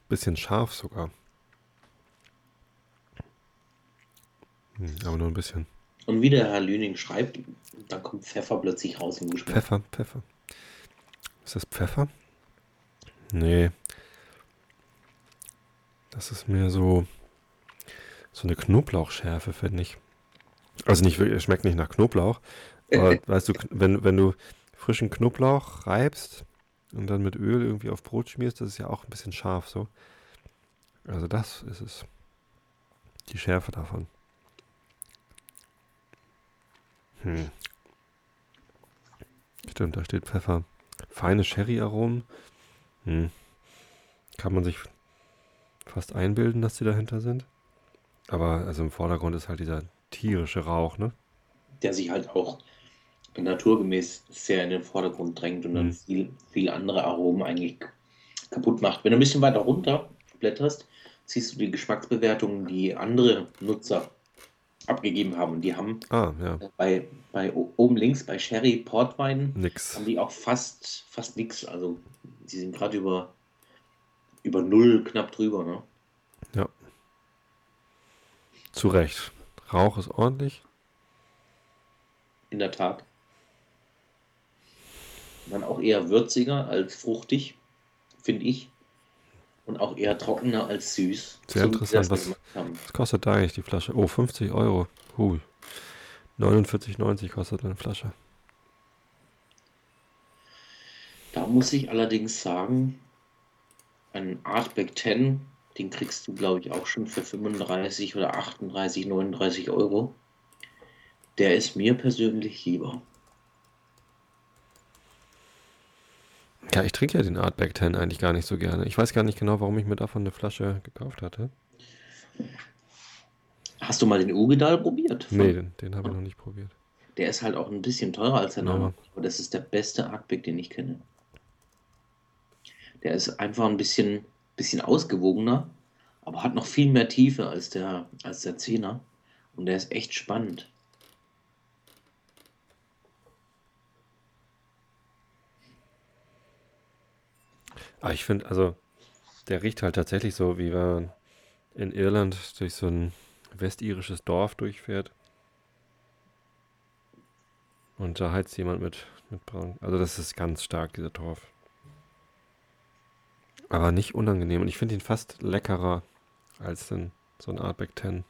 Bisschen scharf sogar. Hm, aber nur ein bisschen. Und wie der Herr Lüning schreibt, dann kommt Pfeffer plötzlich raus im Geschmack. Pfeffer, Pfeffer. Ist das Pfeffer? Nee. Das ist mehr so so eine Knoblauchschärfe, finde ich. Also nicht wirklich, es schmeckt nicht nach Knoblauch, aber weißt du, wenn, wenn du frischen Knoblauch reibst und dann mit Öl irgendwie auf Brot schmierst, das ist ja auch ein bisschen scharf so. Also das ist es. Die Schärfe davon. Hm. Stimmt, da steht Pfeffer. Feine Sherry-Aromen. Hm. Kann man sich fast einbilden, dass die dahinter sind. Aber also im Vordergrund ist halt dieser tierische Rauch, ne? Der sich halt auch naturgemäß sehr in den Vordergrund drängt und dann Mhm. viel, viel andere Aromen eigentlich kaputt macht. Wenn du ein bisschen weiter runter blätterst, siehst du die Geschmacksbewertungen, die andere Nutzer abgegeben haben. Und die haben Ah, ja, bei, bei o- oben links bei Sherry Portwein nix. haben die auch fast, fast nichts. Also die sind gerade über, über null knapp drüber. Ne? Zu Recht. Rauch ist ordentlich. In der Tat. Dann auch eher würziger als fruchtig, finde ich. Und auch eher trockener als süß. Sehr sie interessant, was- gemacht haben. Was kostet da eigentlich die Flasche? Oh, 50 Euro. Hui. 49,90 kostet eine Flasche. Da muss ich allerdings sagen, ein Artback 10, den kriegst du, glaube ich, auch schon für 35 oder 38, 39 Euro. Der ist mir persönlich lieber. Ja, ich trinke ja den Artback 10 eigentlich gar nicht so gerne. Ich weiß gar nicht genau, warum ich mir davon eine Flasche gekauft hatte. Hast du mal den Ugedal probiert? Nee, den, den habe ich noch nicht probiert. Der ist halt auch ein bisschen teurer als der Ja. Norma, aber das ist der beste Artback, den ich kenne. Der ist einfach ein bisschen, bisschen ausgewogener, aber hat noch viel mehr Tiefe als der, als der Zehner. Und der ist echt spannend. Aber ich finde, also, der riecht halt tatsächlich so, wie wenn man in Irland durch so ein westirisches Dorf durchfährt. Und da heizt jemand mit, mit Braun. Also, das ist ganz stark, dieser Torf. Aber nicht unangenehm. Und ich finde ihn fast leckerer als den, so ein Artback 10.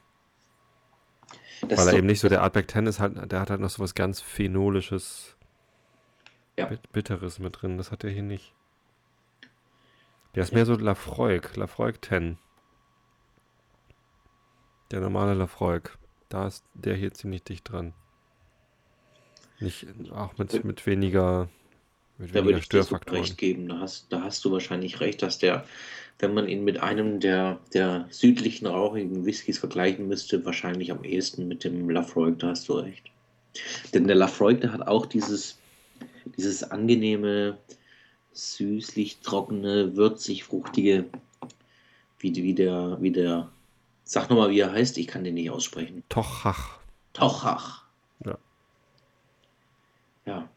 Das Weil er so- eben nicht so, der Artback 10 ist halt, der hat halt noch so was ganz Phenolisches, Ja. Bit- Bitteres mit drin. Das hat er hier nicht. Der ist mehr so Lafroig, Lafroig 10. Der normale Lafroig. Da ist der hier ziemlich dicht dran. Nicht, auch mit, mit weniger, mit Da würde ich dir recht geben. Da hast, da hast du wahrscheinlich recht, dass der, wenn man ihn mit einem der, der südlichen rauchigen Whiskys vergleichen müsste, wahrscheinlich am ehesten mit dem Lafroig, da hast du recht. Denn der Lafroig, der hat auch dieses, dieses angenehme, süßlich trockene, würzig fruchtige, wie, wie der, wie der, sag nochmal, wie er heißt, ich kann den nicht aussprechen. Tochach. Tauchach. Ja. Ja,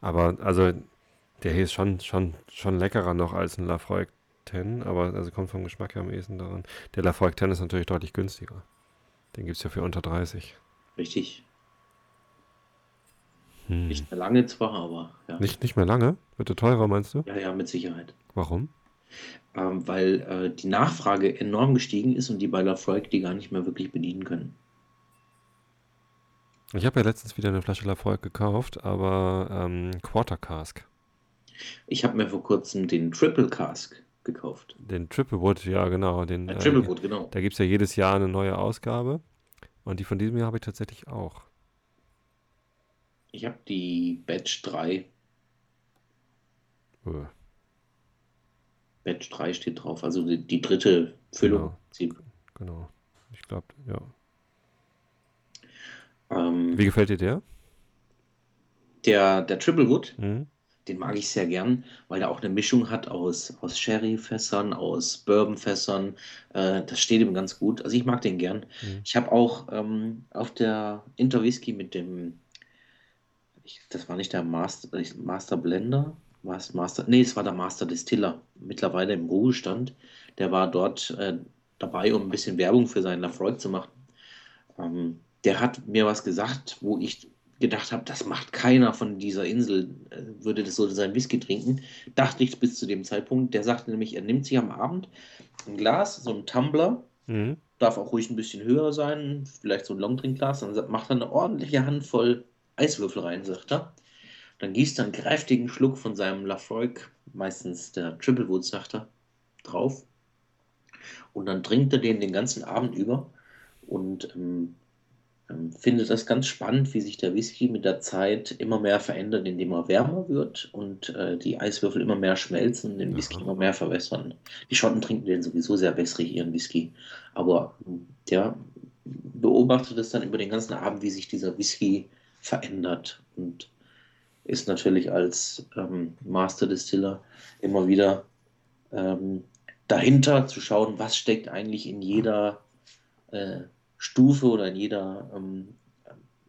Aber also der hier ist schon, schon, schon leckerer noch als ein Lafroig 10, aber also kommt vom Geschmack her am ehesten daran. Der Lafroig 10 ist natürlich deutlich günstiger. Den gibt es ja für unter 30. richtig. Hm. Nicht mehr lange zwar, aber ja. Nicht, nicht mehr lange? Wird er teurer, meinst du? Ja, ja, mit Sicherheit. Warum? Ähm, weil äh, die Nachfrage enorm gestiegen ist und die bei Lafroig die gar nicht mehr wirklich bedienen können. Ich habe ja letztens wieder eine Flasche Lafroig gekauft, aber ähm, Quarter Cask. Ich habe mir vor kurzem den Triple Cask gekauft. Den Triple Wood, ja genau. Den, Äh, Triple Wood, genau. Da gibt es ja jedes Jahr eine neue Ausgabe. Und die von diesem Jahr habe ich tatsächlich auch. Ich habe die Batch 3. Äh, Batch 3 steht drauf, also die, die dritte Füllung. Genau. genau. Ich glaube, ja. Ähm, Wie gefällt dir der? der, der Triple Wood, Mhm. den mag ich sehr gern, weil er auch eine Mischung hat aus, aus Sherry-Fässern, aus Bourbon-Fässern. Äh, das steht ihm ganz gut. Also ich mag den gern. Mhm. Ich habe auch ähm, auf der Interwhisky mit dem, ich, das war nicht der Master, Master Blender, was Master, nee, es war der Master Distiller, mittlerweile im Ruhestand. Der war dort äh, dabei, um ein bisschen Werbung für seinen Lafroig zu machen. Ähm, der hat mir was gesagt, wo ich gedacht habe, das macht keiner von dieser Insel, äh, würde das so sein Whisky trinken. Dachte ich bis zu dem Zeitpunkt. Der sagte nämlich, er nimmt sich am Abend ein Glas, so ein Tumbler, Mhm. darf auch ruhig ein bisschen höher sein, vielleicht so ein Longdrinkglas, dann macht er eine ordentliche Handvoll Eiswürfel rein, sagt er. Dann gießt er einen kräftigen Schluck von seinem Lafroig, meistens der Triple Wood, sagt er, drauf. Und dann trinkt er den den ganzen Abend über und ähm, ähm, findet das ganz spannend, wie sich der Whisky mit der Zeit immer mehr verändert, indem er wärmer wird und äh, die Eiswürfel immer mehr schmelzen und den Whisky Aha. immer mehr verwässern. Die Schotten trinken den sowieso sehr wässrig, ihren Whisky. Aber ähm, der beobachtet es dann über den ganzen Abend, wie sich dieser Whisky verändert und ist natürlich als ähm, Master Distiller immer wieder ähm, dahinter zu schauen, was steckt eigentlich in jeder äh, Stufe oder in jeder ähm,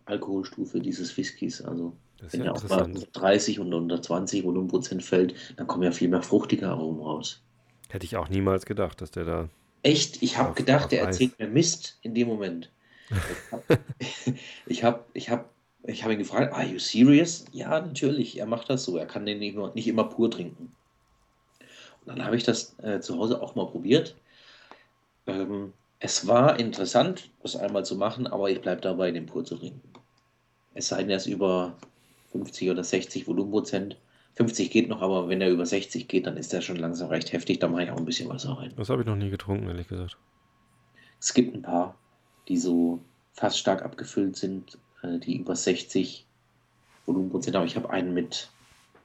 Alkoholstufe dieses Whiskys. Also wenn ja er auch mal interessant. unter 30 und unter 20 Volumenprozent fällt, dann kommen ja viel mehr fruchtige Aromen raus. Hätte ich auch niemals gedacht, dass der da. Echt, ich habe gedacht, der erzählt mir Mist in dem Moment. Ich habe ich hab, ich hab ihn gefragt, are you serious? Ja, natürlich, er macht das so. Er kann den nicht immer, nicht immer pur trinken. Und dann habe ich das äh, zu Hause auch mal probiert. Ähm, es war interessant, das einmal zu machen, aber ich bleibe dabei, den pur zu trinken. Es sei denn, er ist über 50 oder 60 Volumenprozent. 50 geht noch, aber wenn er über 60 geht, dann ist er schon langsam recht heftig. Da mache ich auch ein bisschen Wasser rein. Das habe ich noch nie getrunken, ehrlich gesagt. Es gibt ein paar, die so fast stark abgefüllt sind, äh, die über 60 Volumenprozent haben. Ich habe einen mit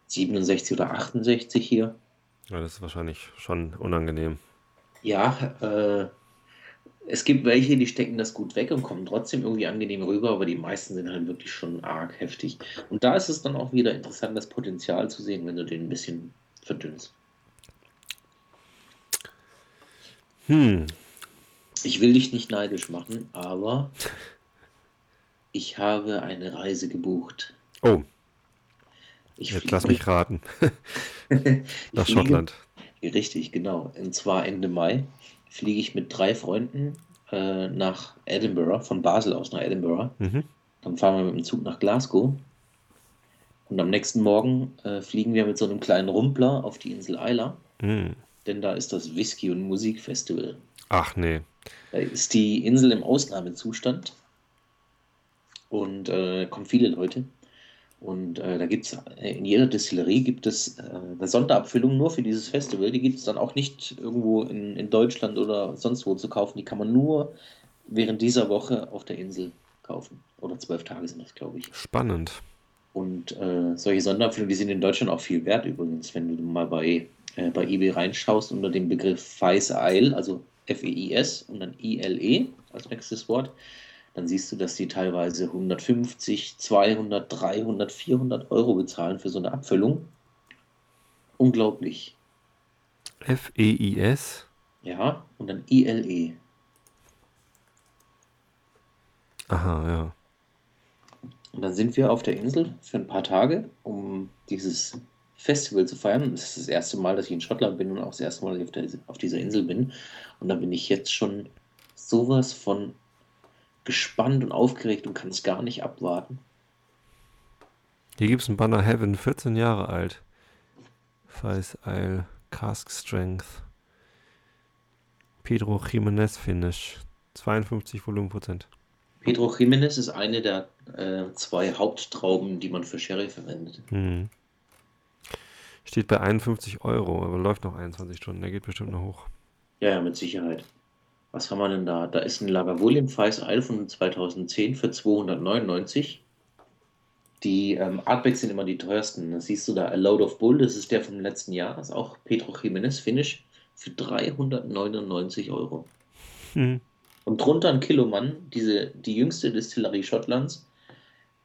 67 oder 68 hier. Ja, das ist wahrscheinlich schon unangenehm. Ja, äh, es gibt welche, die stecken das gut weg und kommen trotzdem irgendwie angenehm rüber, aber die meisten sind halt wirklich schon arg heftig. Und da ist es dann auch wieder interessant, das Potenzial zu sehen, wenn du den ein bisschen verdünnst. Hm, Ich will dich nicht neidisch machen, aber ich habe eine Reise gebucht. oh, Ich jetzt lass mich raten. Nach Schottland. Richtig, genau. Und zwar Ende Mai fliege ich mit drei Freunden äh, nach Edinburgh, von Basel aus nach Edinburgh. Mhm. Dann fahren wir mit dem Zug nach Glasgow. Und am nächsten Morgen äh, fliegen wir mit so einem kleinen Rumpler auf die Insel Isla, Hm. denn da ist das Whisky- und Musikfestival. Ach nee. Da ist die Insel im Ausnahmezustand und äh, kommen viele Leute. Und äh, da gibt es in jeder Distillerie gibt es äh, eine Sonderabfüllung nur für dieses Festival. Die gibt es dann auch nicht irgendwo in, in Deutschland oder sonst wo zu kaufen. Die kann man nur während dieser Woche auf der Insel kaufen. Oder zwölf Tage sind das, glaube ich. Spannend. Und äh, solche Sonderabfüllungen, die sind in Deutschland auch viel wert übrigens, wenn du mal bei, äh, bei eBay reinschaust unter dem Begriff Feis Isle, also F-E-I-S und dann I-L-E als nächstes Wort, dann siehst du, dass die teilweise 150, 200, 300, 400 Euro bezahlen für so eine Abfüllung. Unglaublich. F-E-I-S. Ja, und dann I-L-E. Aha, ja. Und dann sind wir auf der Insel für ein paar Tage, um dieses Festival zu feiern. Das ist das erste Mal, dass ich in Schottland bin und auch das erste Mal, dass ich auf, der, auf dieser Insel bin. Und da bin ich jetzt schon sowas von gespannt und aufgeregt und kann es gar nicht abwarten. Hier gibt es einen Banner Heaven, 14 Jahre alt. Feis Isle, Cask Strength. Pedro Jimenez Finish. 52 Volumenprozent. Pedro Jiménez ist eine der äh, zwei Haupttrauben, die man für Sherry verwendet. Hm. Steht bei 51 Euro, aber läuft noch 21 Stunden. Der geht bestimmt noch hoch. Ja, ja, mit Sicherheit. Was haben wir denn da? Da ist ein Lagavulin Feis Isle von 2010 für 299. Die ähm, Artbacks sind immer die teuersten. Das siehst du da, A Load of Bull, das ist der vom letzten Jahr. Das ist auch Pedro Jimenez Finish für 399 Euro. Hm. Und drunter ein Kilomann, diese, die jüngste Distillerie Schottlands.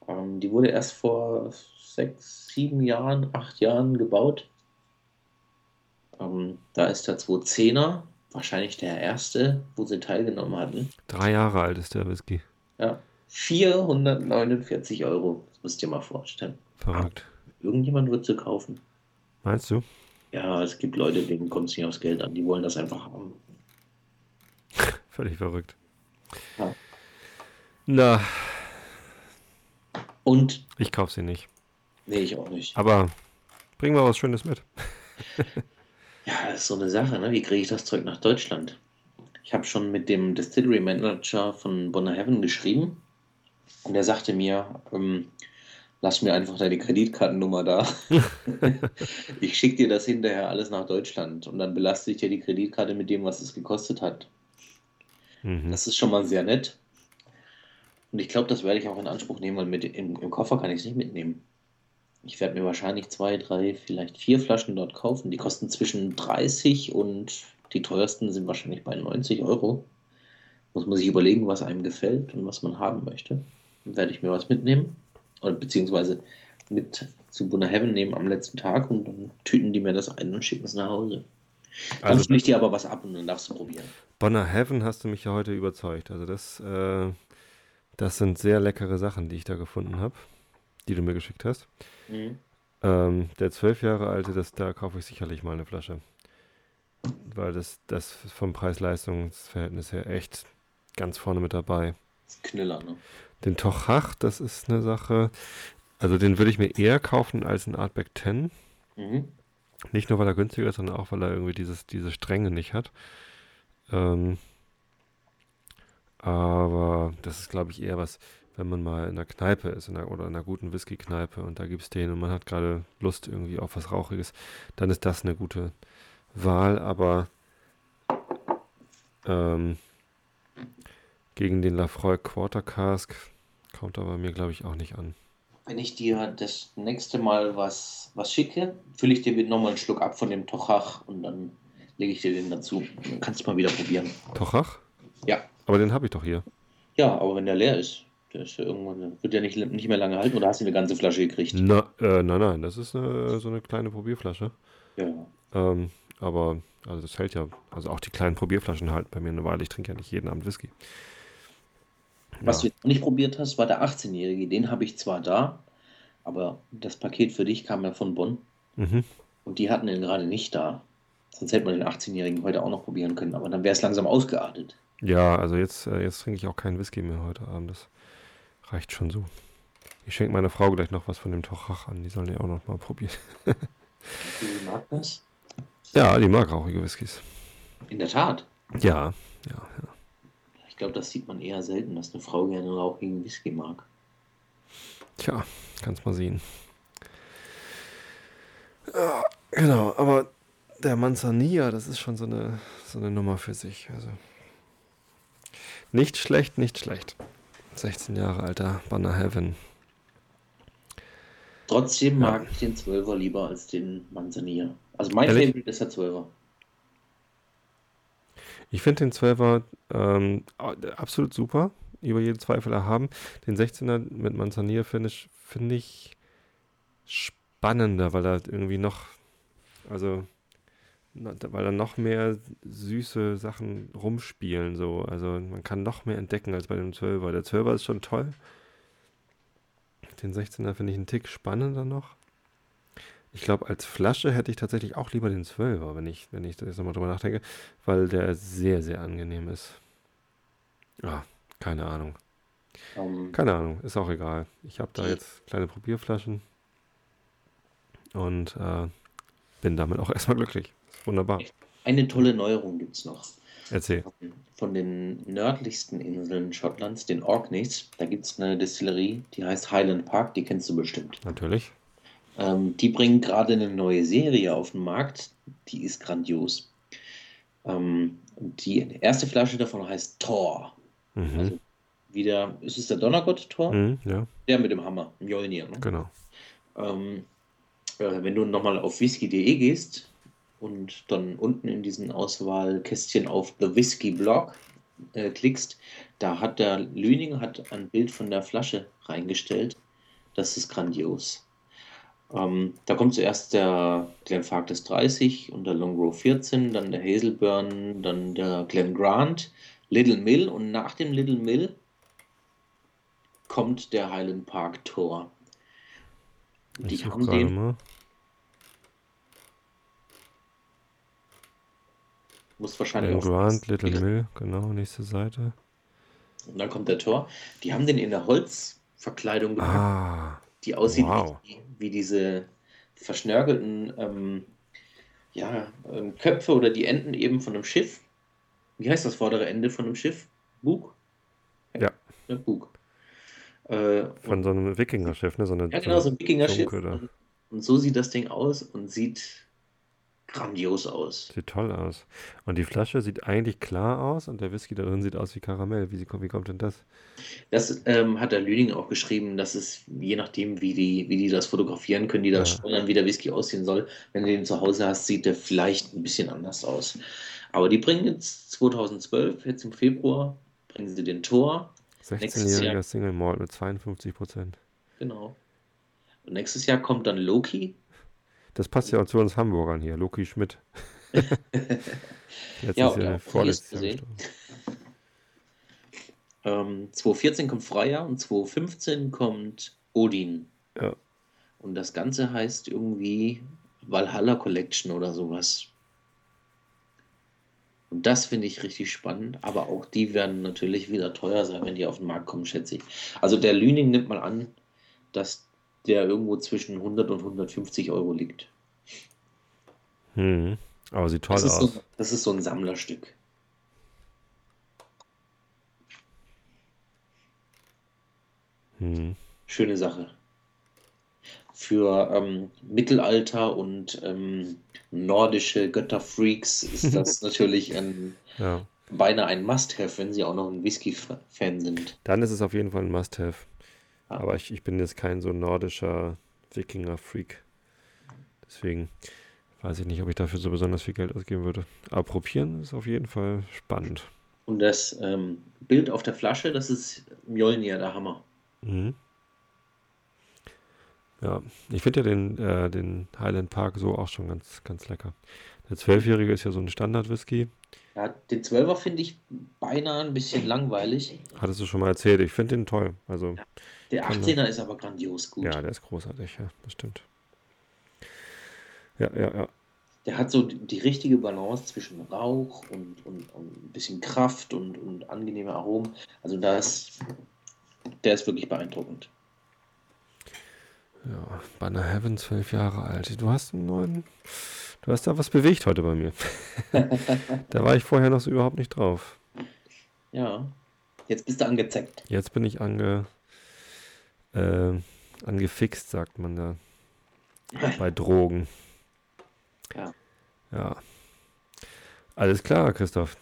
Ähm, die wurde erst vor sechs, sieben Jahren, acht Jahren gebaut. Ähm, da ist der 210er, wahrscheinlich der erste, wo sie teilgenommen hatten. Drei Jahre alt ist der Whisky. Ja, 449 Euro. Das musst du dir mal vorstellen. Verrückt. Irgendjemand wird sie kaufen. Meinst du? Ja, es gibt Leute, denen kommt es nicht aufs Geld an. Die wollen das einfach haben. Völlig verrückt. Ja. Na, Und, ich kauf sie nicht. nee, ich auch nicht. Aber bring mal was Schönes mit. Ja, das ist so eine Sache, ne? Wie kriege ich das Zeug nach Deutschland? Ich habe schon mit dem Distillery Manager von Bonner Heaven geschrieben und der sagte mir, ähm, lass mir einfach deine Kreditkartennummer da. ich schicke dir das hinterher alles nach Deutschland und dann belaste ich dir die Kreditkarte mit dem, was es gekostet hat. Mhm. Das ist schon mal sehr nett. Und ich glaube, das werde ich auch in Anspruch nehmen, weil mit, im, im Koffer kann ich es nicht mitnehmen. Ich werde mir wahrscheinlich zwei, drei, vielleicht vier Flaschen dort kaufen. Die kosten zwischen 30 und die teuersten sind wahrscheinlich bei 90 Euro. Muss man sich überlegen, was einem gefällt und was man haben möchte. Dann werde ich mir was mitnehmen. Oder beziehungsweise mit zu Buna Heaven nehmen am letzten Tag und dann tüten die mir das ein und schicken es nach Hause. Dann Also ich dir aber was ab und dann darfst du probieren. Bonner Heaven hast du mich ja heute überzeugt. Also das, äh, das sind sehr leckere Sachen, die ich da gefunden habe, die du mir geschickt hast. Mhm. Ähm, der zwölf Jahre alte, das, da kaufe ich sicherlich mal eine Flasche. Weil das, das vom Preis-Leistungs-Verhältnis her echt ganz vorne mit dabei. Das ist Knüller, ne? Den Tochach, das ist eine Sache. Also den würde ich mir eher kaufen als ein Artback 10. Mhm. Nicht nur, weil er günstiger ist, sondern auch, weil er irgendwie dieses, diese Strenge nicht hat. Ähm, aber das ist, glaube ich, eher was, wenn man mal in der Kneipe ist in der, oder in einer guten Whisky-Kneipe und da gibt es den und man hat gerade Lust irgendwie auf was Rauchiges, dann ist das eine gute Wahl. Aber ähm, gegen den Lafroy Quarter Cask kommt er bei mir, glaube ich, auch nicht an. Wenn ich dir das nächste Mal was, was schicke, fülle ich dir nochmal einen Schluck ab von dem Tochach und dann lege ich dir den dazu. Dann kannst du mal wieder probieren. Tochach? Ja. Aber den habe ich doch hier. Ja, aber wenn der leer ist, der ist ja irgendwann, wird ja nicht, nicht mehr lange halten oder hast du eine ganze Flasche gekriegt? Na, äh, nein, nein, das ist eine, so eine kleine Probierflasche. Ja. Ähm, aber, also das hält ja, also auch die kleinen Probierflaschen halten bei mir eine Weile. Ich trinke ja nicht jeden Abend Whisky. Was Ja. du jetzt noch nicht probiert hast, war der 18-Jährige. Den habe ich zwar da, aber das Paket für dich kam ja von Bonn Mhm. und die hatten den gerade nicht da. Sonst hätte man den 18-Jährigen heute auch noch probieren können, aber dann wäre es langsam ausgeartet. Ja, also jetzt, äh, jetzt trinke ich auch keinen Whisky mehr heute Abend. Das reicht schon so. Ich schenke meiner Frau gleich noch was von dem Tochach an. Die sollen ja auch noch mal probieren. Wie mag das? Ja, die mag rauchige Whiskys. In der Tat. Ja, ja, ja. Ich glaube, das sieht man eher selten, dass eine Frau gerne rauchigen Whisky mag. Tja, kannst mal sehen. Ja, genau, aber der Manzanilla, das ist schon so eine, so eine Nummer für sich. Also nicht schlecht, nicht schlecht. 16 Jahre alter Banner Heaven. Trotzdem Ja. mag ich den 12er lieber als den Manzanilla. Also mein Ehrlich? Favorite ist der 12er. Ich finde den 12er ähm, absolut super, über jeden Zweifel erhaben. Den 16er mit Manzanilla finde ich, finde ich spannender, weil er irgendwie noch, also, weil da noch mehr süße Sachen rumspielen, so. Also man kann noch mehr entdecken als bei dem 12er. Der 12er ist schon toll. Den 16er finde ich einen Tick spannender noch. Ich glaube, als Flasche hätte ich tatsächlich auch lieber den 12er, wenn ich, wenn ich da jetzt nochmal drüber nachdenke, weil der sehr, sehr angenehm ist. Ja, keine Ahnung. Ähm, Keine Ahnung, ist auch egal. Ich habe da jetzt kleine Probierflaschen und äh, bin damit auch erstmal glücklich. Wunderbar. eine tolle Neuerung gibt es noch. Erzähl. Von den nördlichsten Inseln Schottlands, den Orkneys, da gibt es eine Distillerie, die heißt Highland Park, die kennst du bestimmt. Natürlich. Ähm, die bringen gerade eine neue Serie auf den Markt, die ist grandios. Ähm, die erste Flasche davon heißt Thor. Mhm. Also wieder, ist es der Donnergott Thor? Mhm, ja, Der mit dem Hammer, Mjolnir. Ne? genau. Ähm, äh, wenn du nochmal auf whisky.de gehst und dann unten in diesen Auswahlkästchen auf The Whisky Blog äh, klickst, da hat der Lüning hat ein Bild von der Flasche reingestellt. Das ist grandios. Ähm, da kommt zuerst der Glenfarclas 30 und der Longrow 14, dann der Hazelburn, dann der Glen Grant, Little Mill und nach dem Little Mill kommt der Highland Park Tor. Die Ich haben den, mal. Muss wahrscheinlich auch. Grant, Little Mill, genau, nächste Seite. Und dann kommt der Tor. Die haben den in der Holzverkleidung gepackt, Ah, die aussieht wow. wie, wie diese verschnörkelten ähm, ja, ähm, Köpfe oder die Enden eben von einem Schiff. Wie heißt das vordere Ende von einem Schiff? Bug? Ja. Ne, Bug. Äh, von so einem Wikinger-Schiff, ne? So eine, Ja, genau, so ein Wikinger-Schiff. Und, und so sieht das Ding aus und sieht grandios aus. Sieht toll aus. Und die Flasche sieht eigentlich klar aus und der Whisky da drin sieht aus wie Karamell. Wie, wie kommt denn das? Das ähm, hat der Lüning auch geschrieben, dass es je nachdem, wie die, wie die das fotografieren, können die das Ja. steuern, wie der Whisky aussehen soll. Wenn du den zu Hause hast, sieht der vielleicht ein bisschen anders aus. Aber die bringen jetzt 2012, jetzt im Februar, bringen sie den Tor. Nächstes Jahr- 16-jähriger Single Malt mit 52 Prozent. Genau. Und nächstes Jahr kommt dann Loki. Das passt ja auch zu uns Hamburgern hier. Loki Schmidt. Letztes Ja, Jahr, auch vorletztes Jahr. Ähm, 2014 kommt Freya und 2015 kommt Odin. Ja. Und das Ganze heißt irgendwie Valhalla Collection oder sowas. Und das finde ich richtig spannend, aber auch die werden natürlich wieder teuer sein, wenn die auf den Markt kommen, schätze ich. Also der Lüning nimmt mal an, dass der irgendwo zwischen 100 und 150 Euro liegt. Hm. Aber sieht toll Das ist, aus. so, das ist so ein Sammlerstück. Hm. Schöne Sache. Für ähm, Mittelalter und ähm, nordische Götterfreaks ist das natürlich ein, Ja. beinahe ein Must-Have, wenn sie auch noch ein Whisky-Fan sind. Dann ist es auf jeden Fall ein Must-Have. Aber ich, ich bin jetzt kein so nordischer Wikinger-Freak. Deswegen weiß ich nicht, ob ich dafür so besonders viel Geld ausgeben würde. Aber probieren ist auf jeden Fall spannend. Und das ähm, Bild auf der Flasche, das ist Mjolnir, der Hammer. Mhm. Ja, ich finde ja den, äh, den Highland Park so auch schon ganz, ganz lecker. Der Zwölfjährige ist ja so ein Standard-Whisky. Ja, den 12er finde ich beinahe ein bisschen langweilig. Hattest du schon mal erzählt. Ich finde den toll. Also, Der Kann 18er ist aber grandios gut. ja, der ist großartig. Ja, das stimmt. Ja, ja, ja. Der hat so die, richtige Balance zwischen Rauch und, und, und ein bisschen Kraft und, und angenehme Aromen. Also das, der ist wirklich beeindruckend. Ja, Banner Heaven, zwölf Jahre alt. Du hast einen neuen. Du hast da was bewegt heute bei mir. da war ich vorher noch so überhaupt nicht drauf. Ja, jetzt bist du angezeckt. Jetzt bin ich ange, äh, angefixt, sagt man da. Bei Drogen. Ja. Ja. Alles klar, Christoph.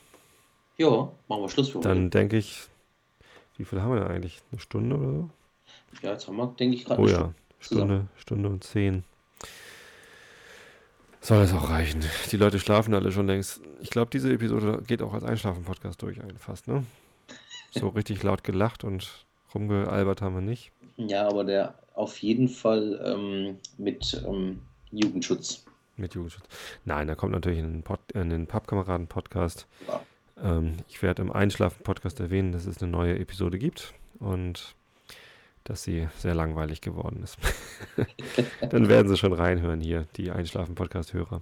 Ja, machen wir Schluss für heute. Dann denke ich, wie viel haben wir denn eigentlich? Eine Stunde oder so? Ja, jetzt haben wir, denke ich, gerade Oh eine ja, Stunde Stunde. Stunde und zehn. Soll es auch reichen. Die Leute schlafen alle schon längst. Ich glaube, diese Episode geht auch als Einschlafen-Podcast durch fast, ne? So richtig laut gelacht und rumgealbert haben wir nicht. Ja, aber der auf jeden Fall ähm, mit ähm, Jugendschutz. Mit Jugendschutz. Nein, da kommt natürlich in den, Pod, in den Pappkameraden-Podcast. Ja. Ähm, ich werde im Einschlafen-Podcast erwähnen, dass es eine neue Episode gibt und dass sie sehr langweilig geworden ist. Dann werden sie schon reinhören hier, die Einschlafen-Podcast-Hörer.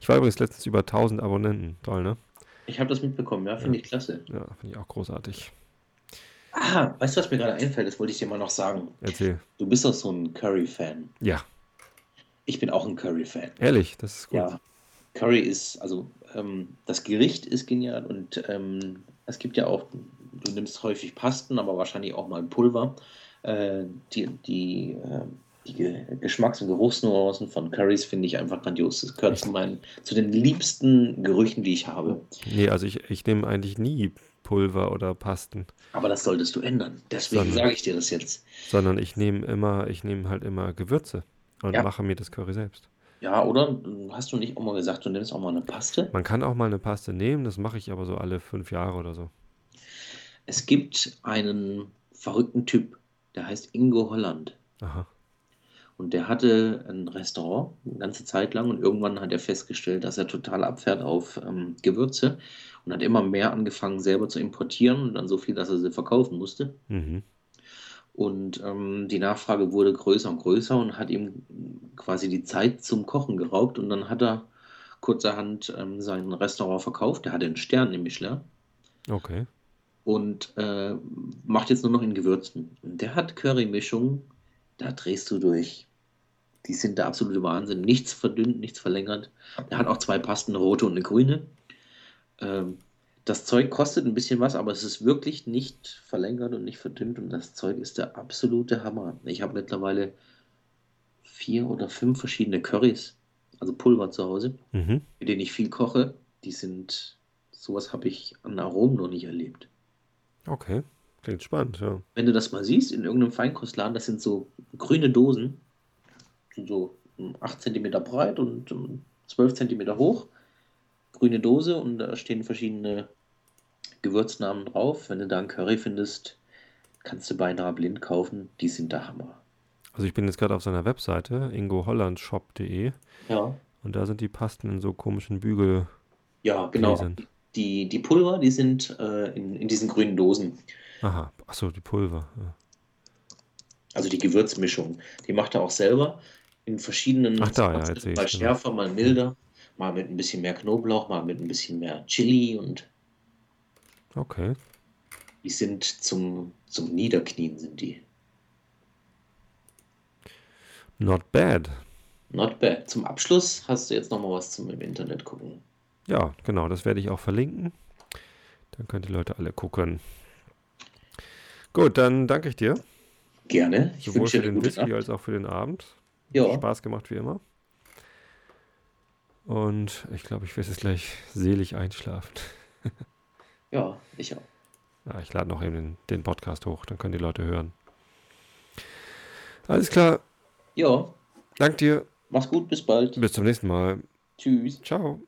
Ich war übrigens letztens über 1000 Abonnenten. Toll, ne? Ich habe das mitbekommen, ja, finde ich klasse. Ja, finde ich auch großartig. Ah, weißt du, was mir gerade einfällt? Das wollte ich dir mal noch sagen. Erzähl. Du bist doch so ein Curry-Fan. Ja, Ich bin auch ein Curry-Fan. ehrlich, das ist gut. Ja, Curry ist, also ähm, das Gericht ist genial und ähm, es gibt ja auch, du nimmst häufig Pasten, aber wahrscheinlich auch mal Pulver. Äh, die die, äh, die Ge- Geschmacks- und Geruchsnuancen von Currys finde ich einfach grandios. Das gehört zu, meinen, zu den liebsten Gerüchen, die ich habe. Nee, also ich, ich nehme eigentlich nie Pulver oder Pasten, Aber das solltest du ändern. Deswegen sage ich dir das jetzt. sondern ich nehme immer, ich nehme halt immer Gewürze und Ja. mache mir das Curry selbst. Ja, oder? Hast du nicht auch mal gesagt, du nimmst auch mal eine Paste? Man kann auch mal eine Paste nehmen, das mache ich aber so alle fünf Jahre oder so. Es gibt einen verrückten Typ, der heißt Ingo Holland. Aha. Und der hatte ein Restaurant eine ganze Zeit lang und irgendwann hat er festgestellt, dass er total abfährt auf ähm, Gewürze und hat immer mehr angefangen, selber zu importieren und dann so viel, dass er sie verkaufen musste. Mhm. Und ähm, die Nachfrage wurde größer und größer und hat ihm quasi die Zeit zum Kochen geraubt und dann hat er kurzerhand ähm, sein Restaurant verkauft. Der hatte einen Stern im Michelin Okay. Und äh, macht jetzt nur noch in Gewürzen. Und der hat Currymischungen, da drehst du durch. Die sind der absolute Wahnsinn. Nichts verdünnt, nichts verlängert. Der hat auch zwei Pasten, eine rote und eine grüne. Ähm, das Zeug kostet ein bisschen was, aber es ist wirklich nicht verlängert und nicht verdünnt und das Zeug ist der absolute Hammer. Ich habe mittlerweile vier oder fünf verschiedene Currys, also Pulver zu Hause, Mhm. mit denen ich viel koche. Die sind, sowas habe ich an Aromen noch nicht erlebt. Okay. Klingt spannend, ja. Wenn du das mal siehst in irgendeinem Feinkostladen, das sind so grüne Dosen, sind so 8 cm breit und ähm, 12 cm hoch. Grüne Dose und da stehen verschiedene Gewürznamen drauf. Wenn du da einen Curry findest, kannst du beinahe blind kaufen. Die sind der Hammer. Also ich bin jetzt gerade auf seiner Webseite, ingohollandshop.de Ja. und da sind die Pasten in so komischen Bügel. Ja, genau. Gläsern. Die, die Pulver, die sind äh, in, in diesen grünen Dosen. Aha, achso, die Pulver. Ja. Also die Gewürzmischung. Die macht er auch selber in verschiedenen Ach da, ja, jetzt sehe mal schärfer, mal milder, mal mit ein bisschen mehr Knoblauch, mal mit ein bisschen mehr Chili und Okay. die sind zum, zum Niederknien sind die. Not bad. Not bad. Zum Abschluss hast du jetzt noch mal was zum im Internet gucken. Ja, genau, das werde ich auch verlinken. Dann können die Leute alle gucken. Gut, dann danke ich dir. Gerne. Ich Sowohl wünsche für den Whisky Nacht. als auch für den Abend. Ja, Spaß gemacht wie immer. Und ich glaube, ich werde jetzt gleich selig einschlafen. ja, ich auch. Ja, ich lade noch eben den, den Podcast hoch, dann können die Leute hören. Alles klar. Ja, Dank dir. mach's gut, bis bald. Bis zum nächsten Mal. Tschüss. Ciao.